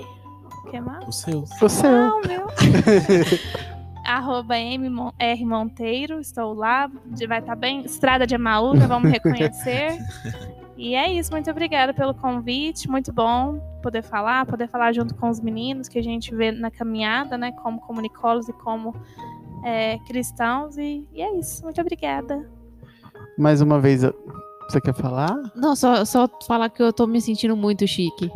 O que mais? O seu. O seu. Não, meu. Arroba M Mon- R Monteiro, estou lá, de- vai estar bem. Estrada de Emaús, já vamos reconhecer. e é isso, muito obrigada pelo convite, muito bom poder falar, poder falar junto com os meninos que a gente vê na caminhada, né, como comunicólogos e como é, cristãos. E, e é isso, muito obrigada. Mais uma vez, você quer falar? Não, só, só falar que eu tô me sentindo muito chique.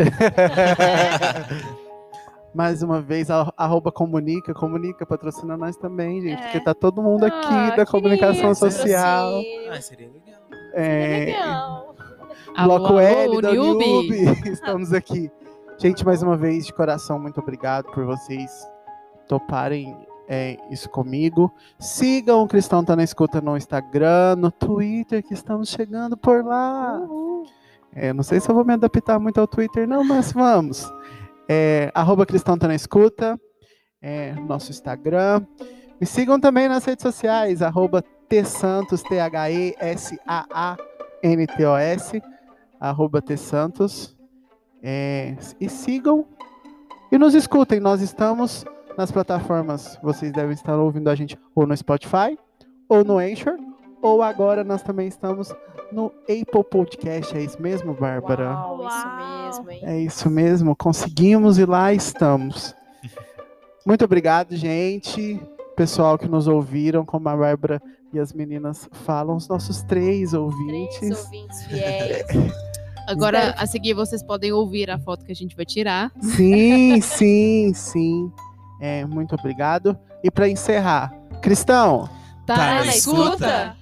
Mais uma vez, a- arroba comunica, comunica, patrocina nós também, gente, É. porque tá todo mundo aqui Ah, da comunicação social. Ah, seria legal. É, Legal. Bloco Alô, L alô, da Newbie. Estamos aqui. Gente, mais uma vez, de coração, muito obrigado por vocês toparem é, isso comigo. Sigam o Cristão Tá na Escuta no Instagram, no Twitter, que estamos chegando por lá. É, não sei se eu vou me adaptar muito ao Twitter, não, mas vamos. É, arroba Cristão Tá na Escuta, é, nosso Instagram. Me sigam também nas redes sociais, arroba Tsantos, T-H-E-S-A-A-N-T-O-S, arroba Tsantos. É, e sigam e nos escutem. Nós estamos nas plataformas, vocês devem estar ouvindo a gente ou no Spotify ou no Anchor, ou agora nós também estamos no Apple Podcast. É isso mesmo, Bárbara? Uau, isso Uau. mesmo, hein? É isso mesmo, conseguimos e lá estamos. Muito obrigado, gente. Pessoal que nos ouviram, como a Bárbara e as meninas falam, os nossos três ouvintes. Três ouvintes fiéis. Agora, a seguir, vocês podem ouvir a foto que a gente vai tirar. Sim, sim, sim. É, muito obrigado. E para encerrar, Cristão, Tá, Tá escuta? escuta?